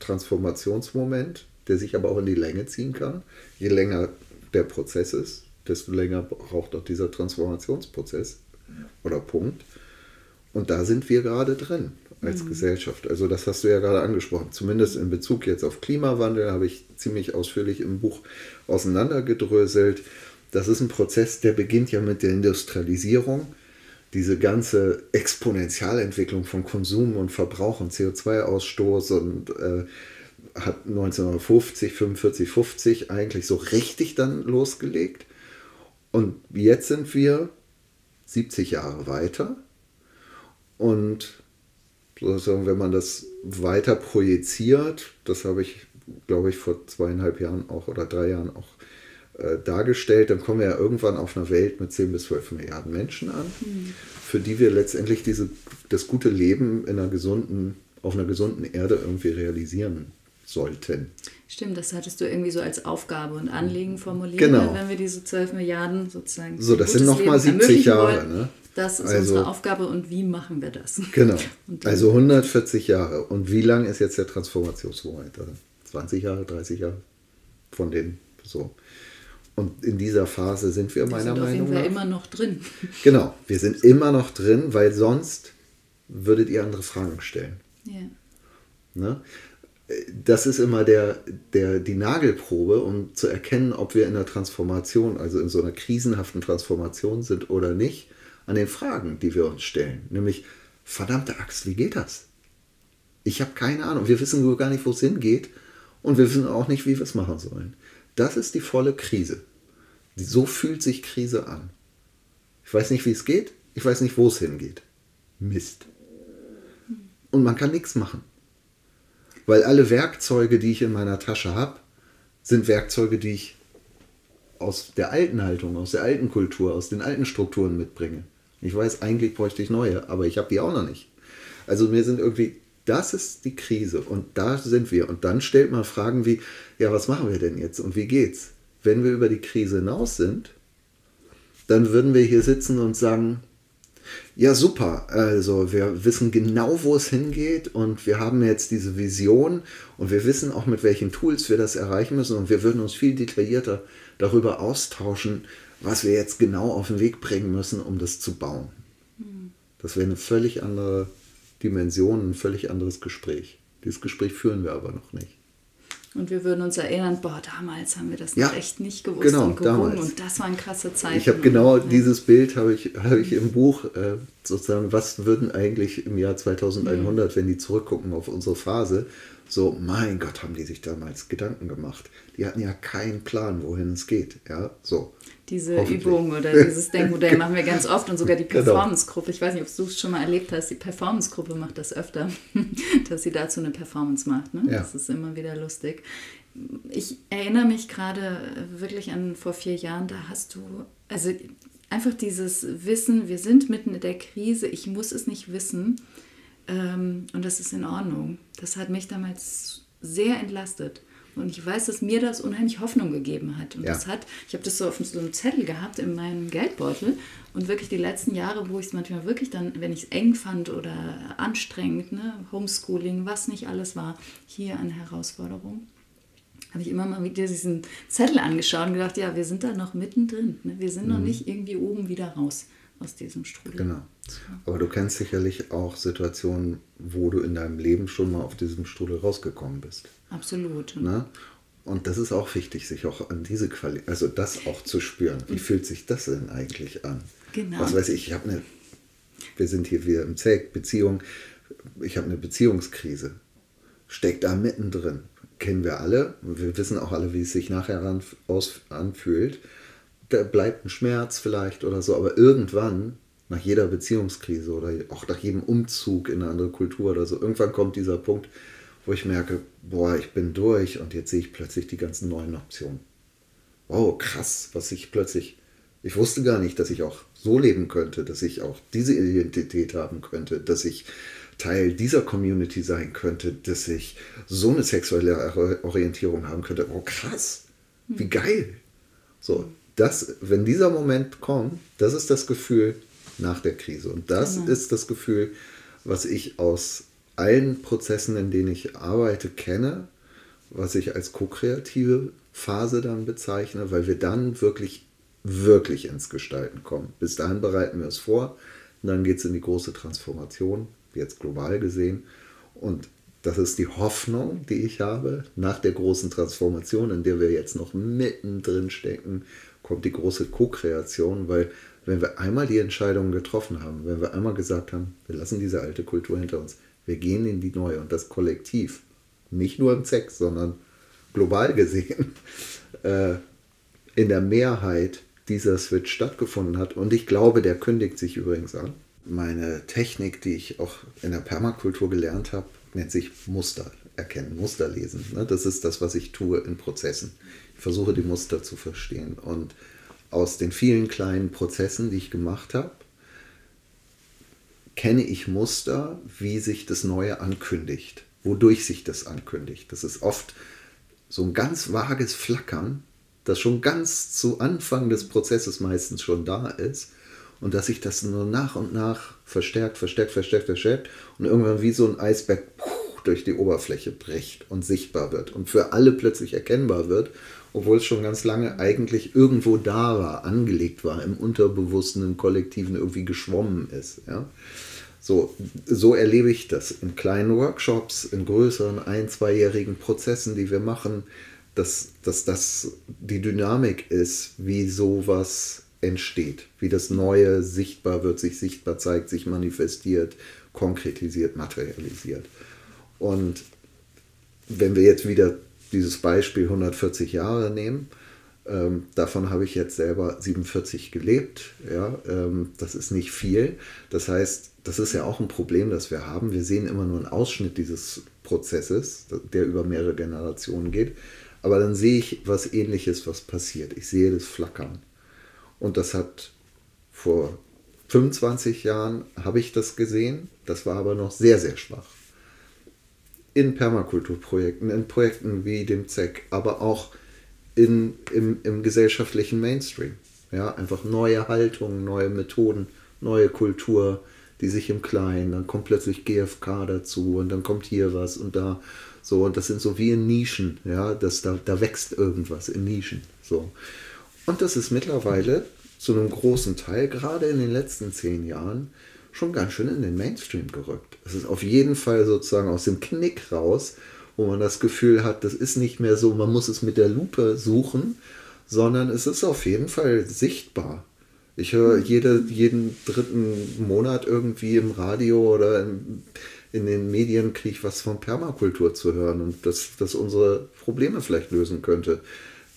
Transformationsmoment, der sich aber auch in die Länge ziehen kann. Je länger der Prozess ist, desto länger braucht auch dieser Transformationsprozess oder Punkt. Und da sind wir gerade drin als mhm. Gesellschaft. Also das hast du ja gerade angesprochen. Zumindest in Bezug jetzt auf Klimawandel habe ich ziemlich ausführlich im Buch auseinandergedröselt. Das ist ein Prozess, der beginnt ja mit der Industrialisierung. Diese ganze Exponentialentwicklung von Konsum und Verbrauch und CO2-Ausstoß und äh, hat 1950, 45, 50 eigentlich so richtig dann losgelegt. Und jetzt sind wir 70 Jahre weiter. Und sozusagen, wenn man das weiter projiziert, das habe ich, glaube ich, vor zweieinhalb Jahren auch oder drei Jahren auch äh, dargestellt, dann kommen wir ja irgendwann auf einer Welt mit 10 bis 12 Milliarden Menschen an, mhm. für die wir letztendlich diese, das gute Leben in einer gesunden, auf einer gesunden Erde irgendwie realisieren sollten. Stimmt, das hattest du irgendwie so als Aufgabe und Anliegen formuliert, genau. wenn wir diese 12 Milliarden sozusagen. So, das sind nochmal 70 Jahre. Ne? Das ist also, unsere Aufgabe und wie machen wir das? Genau. also 140 Jahre. Und wie lang ist jetzt der Transformationsmoment? 20 Jahre, 30 Jahre von den so. Und in dieser Phase sind wir meiner sind Meinung nach immer noch drin. Genau, wir sind immer noch drin, weil sonst würdet ihr andere Fragen stellen. Ja. Ne? Das ist immer der, der, die Nagelprobe, um zu erkennen, ob wir in der Transformation, also in so einer krisenhaften Transformation sind oder nicht, an den Fragen, die wir uns stellen. Nämlich, verdammte Axt, wie geht das? Ich habe keine Ahnung. Wir wissen nur gar nicht, wo es hingeht und wir wissen auch nicht, wie wir es machen sollen. Das ist die volle Krise. So fühlt sich Krise an. Ich weiß nicht, wie es geht. Ich weiß nicht, wo es hingeht. Mist. Und man kann nichts machen. Weil alle Werkzeuge, die ich in meiner Tasche habe, sind Werkzeuge, die ich aus der alten Haltung, aus der alten Kultur, aus den alten Strukturen mitbringe. Ich weiß, eigentlich bräuchte ich neue, aber ich habe die auch noch nicht. Also mir sind irgendwie das ist die Krise und da sind wir. Und dann stellt man Fragen wie, ja, was machen wir denn jetzt und wie geht's? Wenn wir über die Krise hinaus sind, dann würden wir hier sitzen und sagen, ja, super. Also wir wissen genau, wo es hingeht und wir haben jetzt diese Vision und wir wissen auch, mit welchen Tools wir das erreichen müssen und wir würden uns viel detaillierter darüber austauschen, was wir jetzt genau auf den Weg bringen müssen, um das zu bauen. Das wäre eine völlig andere Dimension, ein völlig anderes Gespräch. Dieses Gespräch führen wir aber noch nicht. Und wir würden uns erinnern, boah, damals haben wir das ja, echt nicht gewusst genau, und gerungen und das waren krasse Zeiten. Ich habe genau ja. dieses Bild habe ich, hab ich im Buch äh, sozusagen, was würden eigentlich im Jahr 2100, mhm. wenn die zurückgucken auf unsere Phase, so, mein Gott, haben die sich damals Gedanken gemacht. Die hatten ja keinen Plan, wohin es geht. Ja, so diese Übung oder dieses Denkmodell machen wir ganz oft und sogar die genau. Performance-Gruppe. Ich weiß nicht, ob du es schon mal erlebt hast. Die Performance-Gruppe macht das öfter, dass sie dazu eine Performance macht. Ne? Ja. Das ist immer wieder lustig. Ich erinnere mich gerade wirklich an vor vier Jahren, da hast du, also einfach dieses Wissen, wir sind mitten in der Krise, ich muss es nicht wissen ähm, und das ist in Ordnung. Das hat mich damals sehr entlastet. Und ich weiß, dass mir das unheimlich Hoffnung gegeben hat. Und ja. das hat, ich habe das so auf so einem Zettel gehabt in meinem Geldbeutel. Und wirklich die letzten Jahre, wo ich es manchmal wirklich dann, wenn ich es eng fand oder anstrengend, ne, Homeschooling, was nicht alles war, hier eine Herausforderung, habe ich immer mal wieder diesen Zettel angeschaut und gedacht, ja, wir sind da noch mittendrin. Ne? Wir sind mhm. noch nicht irgendwie oben wieder raus aus diesem Strudel. Genau. Aber du kennst sicherlich auch Situationen, wo du in deinem Leben schon mal auf diesem Strudel rausgekommen bist. Absolut. Ne? Und das ist auch wichtig, sich auch an diese Qualität, also das auch zu spüren. Wie fühlt sich das denn eigentlich an? Genau. Was weiß ich, ich habe eine, wir sind hier wieder im Zelt, Beziehung, ich habe eine Beziehungskrise. Steckt da mittendrin. Kennen wir alle. Wir wissen auch alle, wie es sich nachher anfühlt da bleibt ein Schmerz vielleicht oder so, aber irgendwann, nach jeder Beziehungskrise oder auch nach jedem Umzug in eine andere Kultur oder so, irgendwann kommt dieser Punkt, wo ich merke, boah, ich bin durch und jetzt sehe ich plötzlich die ganzen neuen Optionen. Wow, krass, was ich plötzlich, ich wusste gar nicht, dass ich auch so leben könnte, dass ich auch diese Identität haben könnte, dass ich Teil dieser Community sein könnte, dass ich so eine sexuelle Orientierung haben könnte. Oh, krass, wie geil. So, das, wenn dieser Moment kommt, das ist das Gefühl nach der Krise. Und das genau. ist das Gefühl, was ich aus allen Prozessen, in denen ich arbeite, kenne, was ich als ko-kreative Phase dann bezeichne, weil wir dann wirklich wirklich ins Gestalten kommen. Bis dahin bereiten wir es vor und dann geht es in die große Transformation, jetzt global gesehen. Und das ist die Hoffnung, die ich habe. Nach der großen Transformation, in der wir jetzt noch mittendrin stecken, kommt die große Co-Kreation, weil wenn wir einmal die Entscheidungen getroffen haben, wenn wir einmal gesagt haben, wir lassen diese alte Kultur hinter uns, wir gehen in die neue und das Kollektiv, nicht nur im ZEC, sondern global gesehen, äh, in der Mehrheit dieser Switch stattgefunden hat. Und ich glaube, der kündigt sich übrigens an. Meine Technik, die ich auch in der Permakultur gelernt habe, nennt sich Muster erkennen, Muster lesen. Ne? Das ist das, was ich tue in Prozessen. Ich versuche die Muster zu verstehen. Und aus den vielen kleinen Prozessen, die ich gemacht habe, kenne ich Muster, wie sich das Neue ankündigt, wodurch sich das ankündigt. Das ist oft so ein ganz vages Flackern, das schon ganz zu Anfang des Prozesses meistens schon da ist und dass sich das nur nach und nach verstärkt, verstärkt, verstärkt, verstärkt und irgendwann wie so ein Eisberg durch die Oberfläche bricht und sichtbar wird und für alle plötzlich erkennbar wird, obwohl es schon ganz lange eigentlich irgendwo da war, angelegt war, im Unterbewussten, im Kollektiven irgendwie geschwommen ist. Ja? So, so erlebe ich das in kleinen Workshops, in größeren ein-, zweijährigen Prozessen, die wir machen, dass, dass das die Dynamik ist, wie sowas entsteht, wie das Neue sichtbar wird, sich sichtbar zeigt, sich manifestiert, konkretisiert, materialisiert. Und wenn wir jetzt wieder dieses Beispiel 140 Jahre nehmen, ähm, davon habe ich jetzt selber 47 gelebt. Ja, ähm, das ist nicht viel. Das heißt, das ist ja auch ein Problem, das wir haben. Wir sehen immer nur einen Ausschnitt dieses Prozesses, der über mehrere Generationen geht. Aber dann sehe ich was Ähnliches, was passiert. Ich sehe das Flackern. Und das hat vor 25 Jahren habe ich das gesehen. Das war aber noch sehr, sehr schwach. In Permakulturprojekten, in Projekten wie dem ZEC, aber auch in, im, im gesellschaftlichen Mainstream. Ja, einfach neue Haltungen, neue Methoden, neue Kultur, die sich im Kleinen, dann kommt plötzlich GFK dazu und dann kommt hier was und da so und das sind so wie in Nischen, ja, das, da, da wächst irgendwas in Nischen, so. Und das ist mittlerweile zu einem großen Teil, gerade in den letzten zehn Jahren, schon ganz schön in den Mainstream gerückt. Es ist auf jeden Fall sozusagen aus dem Knick raus wo man das Gefühl hat, das ist nicht mehr so, man muss es mit der Lupe suchen, sondern es ist auf jeden Fall sichtbar. Ich höre jede, jeden dritten Monat irgendwie im Radio oder in, in den Medien kriege ich was von Permakultur zu hören und dass das unsere Probleme vielleicht lösen könnte.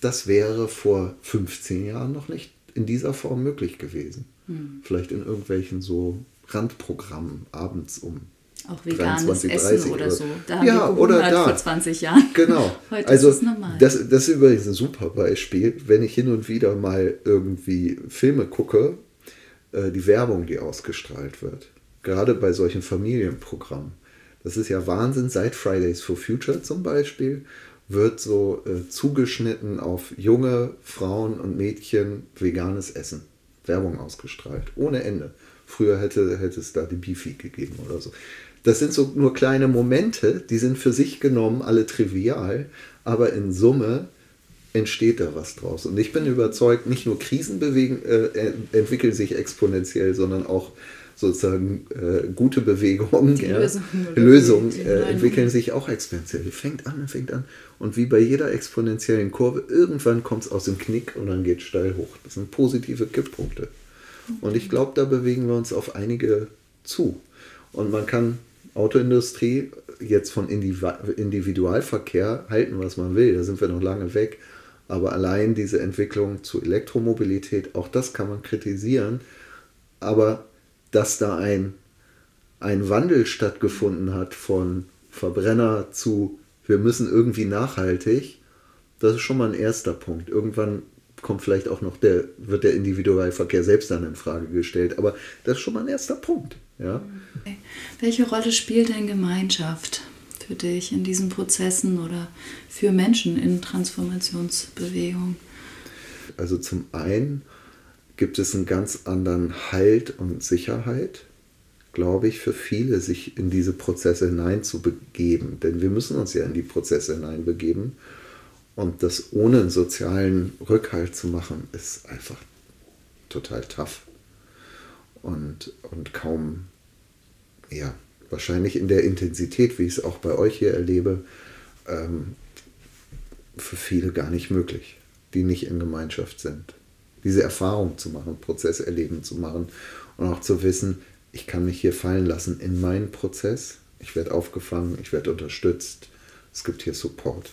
Das wäre vor 15 Jahren noch nicht in dieser Form möglich gewesen. Hm. Vielleicht in irgendwelchen so Randprogrammen abends um auch veganes 23, Essen oder, oder, so. Da haben ja, wir oder da. vor 20 Jahren. Genau. Heute also, ist es normal. Das, das ist übrigens ein super Beispiel, wenn ich hin und wieder mal irgendwie Filme gucke, äh, die Werbung, die ausgestrahlt wird. Gerade bei solchen Familienprogrammen. Das ist ja Wahnsinn. Seit Fridays for Future zum Beispiel wird so äh, zugeschnitten auf junge Frauen und Mädchen veganes Essen. Werbung ausgestrahlt. Ohne Ende. Früher hätte, hätte es da die Beefy gegeben oder so. Das sind so nur kleine Momente, die sind für sich genommen alle trivial, aber in Summe entsteht da was draus. Und ich bin überzeugt, nicht nur Krisen bewegen, äh, entwickeln sich exponentiell, sondern auch sozusagen äh, gute Bewegungen, ja, Lösungen, Lösungen äh, entwickeln sich auch exponentiell. Fängt an, fängt an. Und wie bei jeder exponentiellen Kurve, irgendwann kommt es aus dem Knick und dann geht es steil hoch. Das sind positive Kipppunkte. Und ich glaube, da bewegen wir uns auf einige zu. Und man kann Autoindustrie jetzt von Individualverkehr halten, was man will. Da sind wir noch lange weg. Aber allein diese Entwicklung zu Elektromobilität, auch das kann man kritisieren. Aber dass da ein, ein Wandel stattgefunden hat von Verbrenner zu, wir müssen irgendwie nachhaltig, das ist schon mal ein erster Punkt. Irgendwann kommt vielleicht auch noch der, wird der Individualverkehr selbst dann in Frage gestellt. Aber das ist schon mal ein erster Punkt. Ja? Okay. Welche Rolle spielt denn Gemeinschaft für dich in diesen Prozessen oder für Menschen in Transformationsbewegung? Also zum einen gibt es einen ganz anderen Halt und Sicherheit, glaube ich, für viele, sich in diese Prozesse hineinzubegeben. Denn wir müssen uns ja in die Prozesse hineinbegeben. Und das ohne einen sozialen Rückhalt zu machen, ist einfach total tough und, und kaum, ja, wahrscheinlich in der Intensität, wie ich es auch bei euch hier erlebe, ähm, für viele gar nicht möglich, die nicht in Gemeinschaft sind. Diese Erfahrung zu machen, Prozesserleben zu machen und auch zu wissen, ich kann mich hier fallen lassen in meinen Prozess, ich werde aufgefangen, ich werde unterstützt, es gibt hier Support.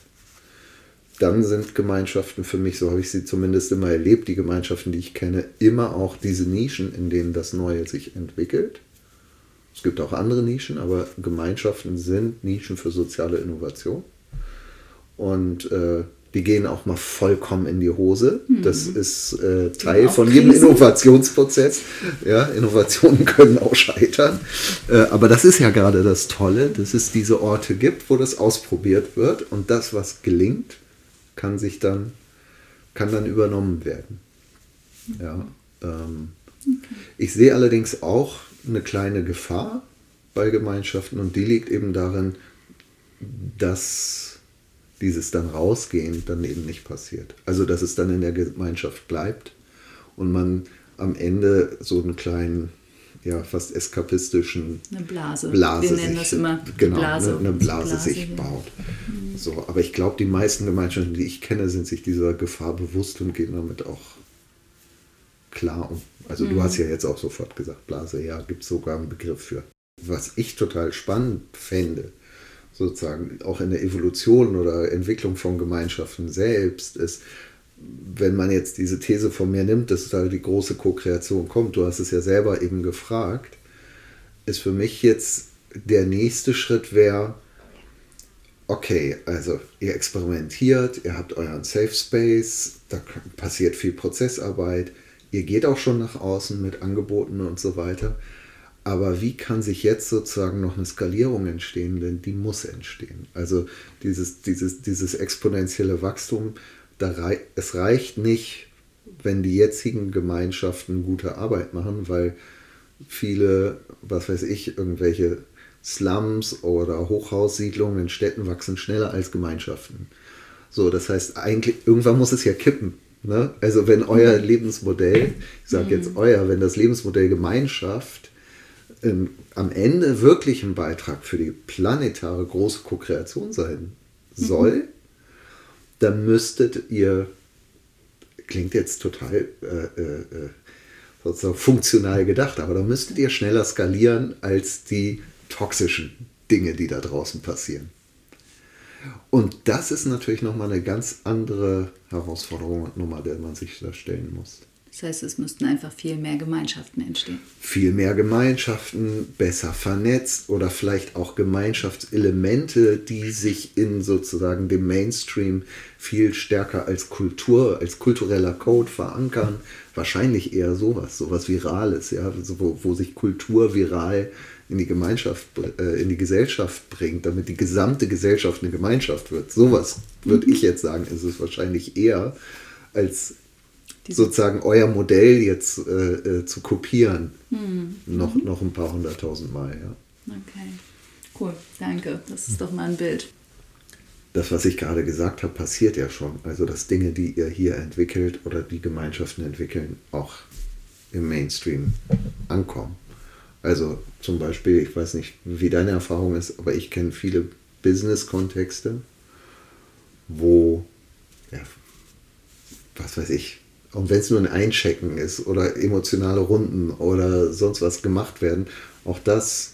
Dann sind Gemeinschaften für mich, so habe ich sie zumindest immer erlebt, die Gemeinschaften, die ich kenne, immer auch diese Nischen, in denen das Neue sich entwickelt. Es gibt auch andere Nischen, aber Gemeinschaften sind Nischen für soziale Innovation. Und äh, die gehen auch mal vollkommen in die Hose. Mhm. Das ist äh, Teil von jedem Innovationsprozess. Ja, Innovationen können auch scheitern. Äh, aber das ist ja gerade das Tolle, dass es diese Orte gibt, wo das ausprobiert wird und das, was gelingt, kann sich dann, kann dann übernommen werden. Ja, ähm, okay. Ich sehe allerdings auch eine kleine Gefahr bei Gemeinschaften und die liegt eben darin, dass dieses dann rausgehen dann eben nicht passiert. Also dass es dann in der Gemeinschaft bleibt und man am Ende so einen kleinen, ja, fast eskapistischen eine Blase. Blase Wir nennen sich, das immer genau, Blase. Eine, eine Blase, Blase sich ja. baut. Mhm. So, aber ich glaube, die meisten Gemeinschaften, die ich kenne, sind sich dieser Gefahr bewusst und gehen damit auch klar um. Also mhm. du hast ja jetzt auch sofort gesagt, Blase, ja, gibt es sogar einen Begriff für. Was ich total spannend fände, sozusagen auch in der Evolution oder Entwicklung von Gemeinschaften selbst ist, wenn man jetzt diese These von mir nimmt, dass da die große Co-Kreation kommt, du hast es ja selber eben gefragt, ist für mich jetzt der nächste Schritt wäre, okay, also ihr experimentiert, ihr habt euren Safe Space, da passiert viel Prozessarbeit, ihr geht auch schon nach außen mit Angeboten und so weiter. Aber wie kann sich jetzt sozusagen noch eine Skalierung entstehen? Denn die muss entstehen. Also dieses, dieses, dieses exponentielle Wachstum, rei es reicht nicht, wenn die jetzigen Gemeinschaften gute Arbeit machen, weil viele, was weiß ich, irgendwelche Slums oder Hochhaussiedlungen in Städten wachsen schneller als Gemeinschaften. So, das heißt, eigentlich, irgendwann muss es ja kippen. Ne? Also wenn euer Lebensmodell, ich sage jetzt mhm. euer, wenn das Lebensmodell Gemeinschaft ähm, am Ende wirklich ein Beitrag für die planetare große Co-Kreation sein soll, mhm. Dann müsstet ihr, klingt jetzt total äh, äh, äh, sozusagen funktional gedacht, aber dann müsstet ihr schneller skalieren als die toxischen Dinge, die da draußen passieren. Und das ist natürlich nochmal eine ganz andere Herausforderung und Nummer, der man sich da stellen muss. Das heißt, es müssten einfach viel mehr Gemeinschaften entstehen. Viel mehr Gemeinschaften, besser vernetzt oder vielleicht auch Gemeinschaftselemente, die sich in sozusagen dem Mainstream viel stärker als Kultur, als kultureller Code verankern. Wahrscheinlich eher sowas, sowas Virales, ja, also wo, wo sich Kultur viral in die Gemeinschaft, äh, in die Gesellschaft bringt, damit die gesamte Gesellschaft eine Gemeinschaft wird. Sowas würde mhm. ich jetzt sagen, ist es wahrscheinlich eher als sozusagen euer Modell jetzt äh, äh, zu kopieren. Mhm. Noch, mhm. noch ein paar hunderttausend Mal, ja. Okay, cool, danke. Das ist doch mal ein Bild. Das, was ich gerade gesagt habe, passiert ja schon. Also, dass Dinge, die ihr hier entwickelt oder die Gemeinschaften entwickeln, auch im Mainstream ankommen. Also zum Beispiel, ich weiß nicht, wie deine Erfahrung ist, aber ich kenne viele Business-Kontexte, wo, ja, was weiß ich, und wenn es nur ein Einchecken ist oder emotionale Runden oder sonst was gemacht werden, auch das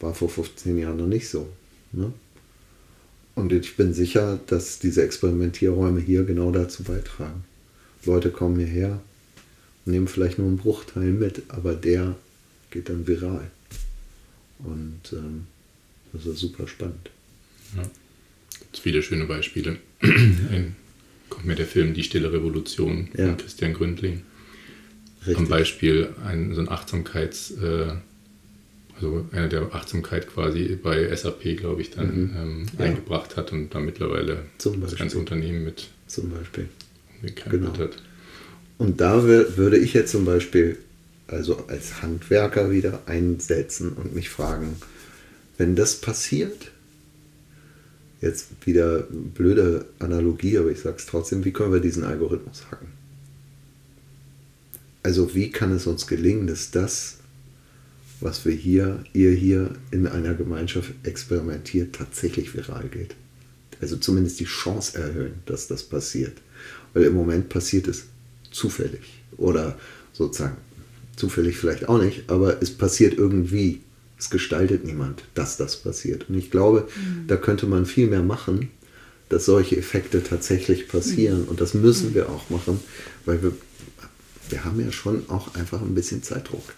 war vor 15 Jahren noch nicht so. Ne? Und ich bin sicher, dass diese Experimentierräume hier genau dazu beitragen. Leute kommen hierher, nehmen vielleicht nur einen Bruchteil mit, aber der geht dann viral. Und ähm, das ist super spannend. Ja. Es gibt viele schöne Beispiele kommt mir der Film Die Stille Revolution ja. von Christian Gründling. Richtig. Am Beispiel ein, so ein Achtsamkeits, äh, also einer der Achtsamkeit quasi bei SAP, glaube ich, dann mhm. ähm, ja. eingebracht hat und da mittlerweile das ganze Unternehmen mit zum Beispiel genau. hat. Und da würde ich jetzt zum Beispiel also als Handwerker wieder einsetzen und mich fragen, wenn das passiert, Jetzt wieder blöde Analogie, aber ich sage es trotzdem, wie können wir diesen Algorithmus hacken? Also wie kann es uns gelingen, dass das, was wir hier, ihr hier in einer Gemeinschaft experimentiert, tatsächlich viral geht? Also zumindest die Chance erhöhen, dass das passiert. Weil im Moment passiert es zufällig oder sozusagen zufällig vielleicht auch nicht, aber es passiert irgendwie. Es gestaltet niemand, dass das passiert. Und ich glaube, mhm. da könnte man viel mehr machen, dass solche Effekte tatsächlich passieren. Mhm. Und das müssen mhm. wir auch machen, weil wir, wir haben ja schon auch einfach ein bisschen Zeitdruck.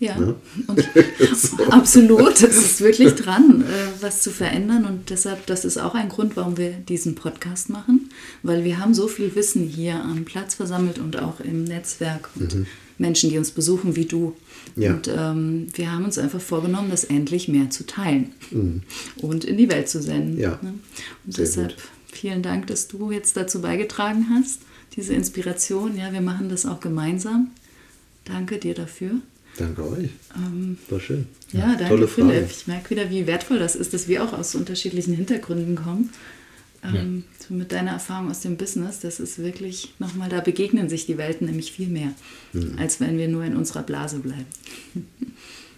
Ja, ne? so. absolut. Es ist wirklich dran, äh, was zu verändern. Und deshalb, das ist auch ein Grund, warum wir diesen Podcast machen, weil wir haben so viel Wissen hier am Platz versammelt und auch im Netzwerk und mhm. Menschen, die uns besuchen, wie du. Ja. Und ähm, wir haben uns einfach vorgenommen, das endlich mehr zu teilen mhm. und in die Welt zu senden. Ja. Ne? Und Sehr deshalb gut. vielen Dank, dass du jetzt dazu beigetragen hast, diese Inspiration. Ja, wir machen das auch gemeinsam. Danke dir dafür. Danke euch. Ähm, War schön. Ja, ja danke Tolle Philipp. Frage. Ich merke wieder, wie wertvoll das ist, dass wir auch aus unterschiedlichen Hintergründen kommen. Ähm, ja. so mit deiner Erfahrung aus dem Business, das ist wirklich nochmal, da begegnen sich die Welten nämlich viel mehr, mhm. als wenn wir nur in unserer Blase bleiben.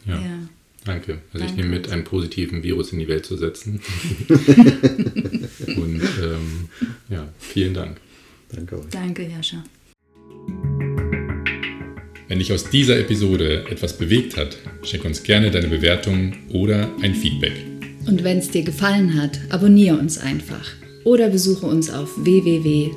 ja. ja. Danke. Also Danke. ich nehme mit, einen positiven Virus in die Welt zu setzen. Und ähm, ja, vielen Dank. Danke euch. Danke, Jascha. Wenn dich aus dieser Episode etwas bewegt hat, schick uns gerne deine Bewertung oder ein Feedback. Und wenn es dir gefallen hat, abonniere uns einfach oder besuche uns auf www.zeg.de.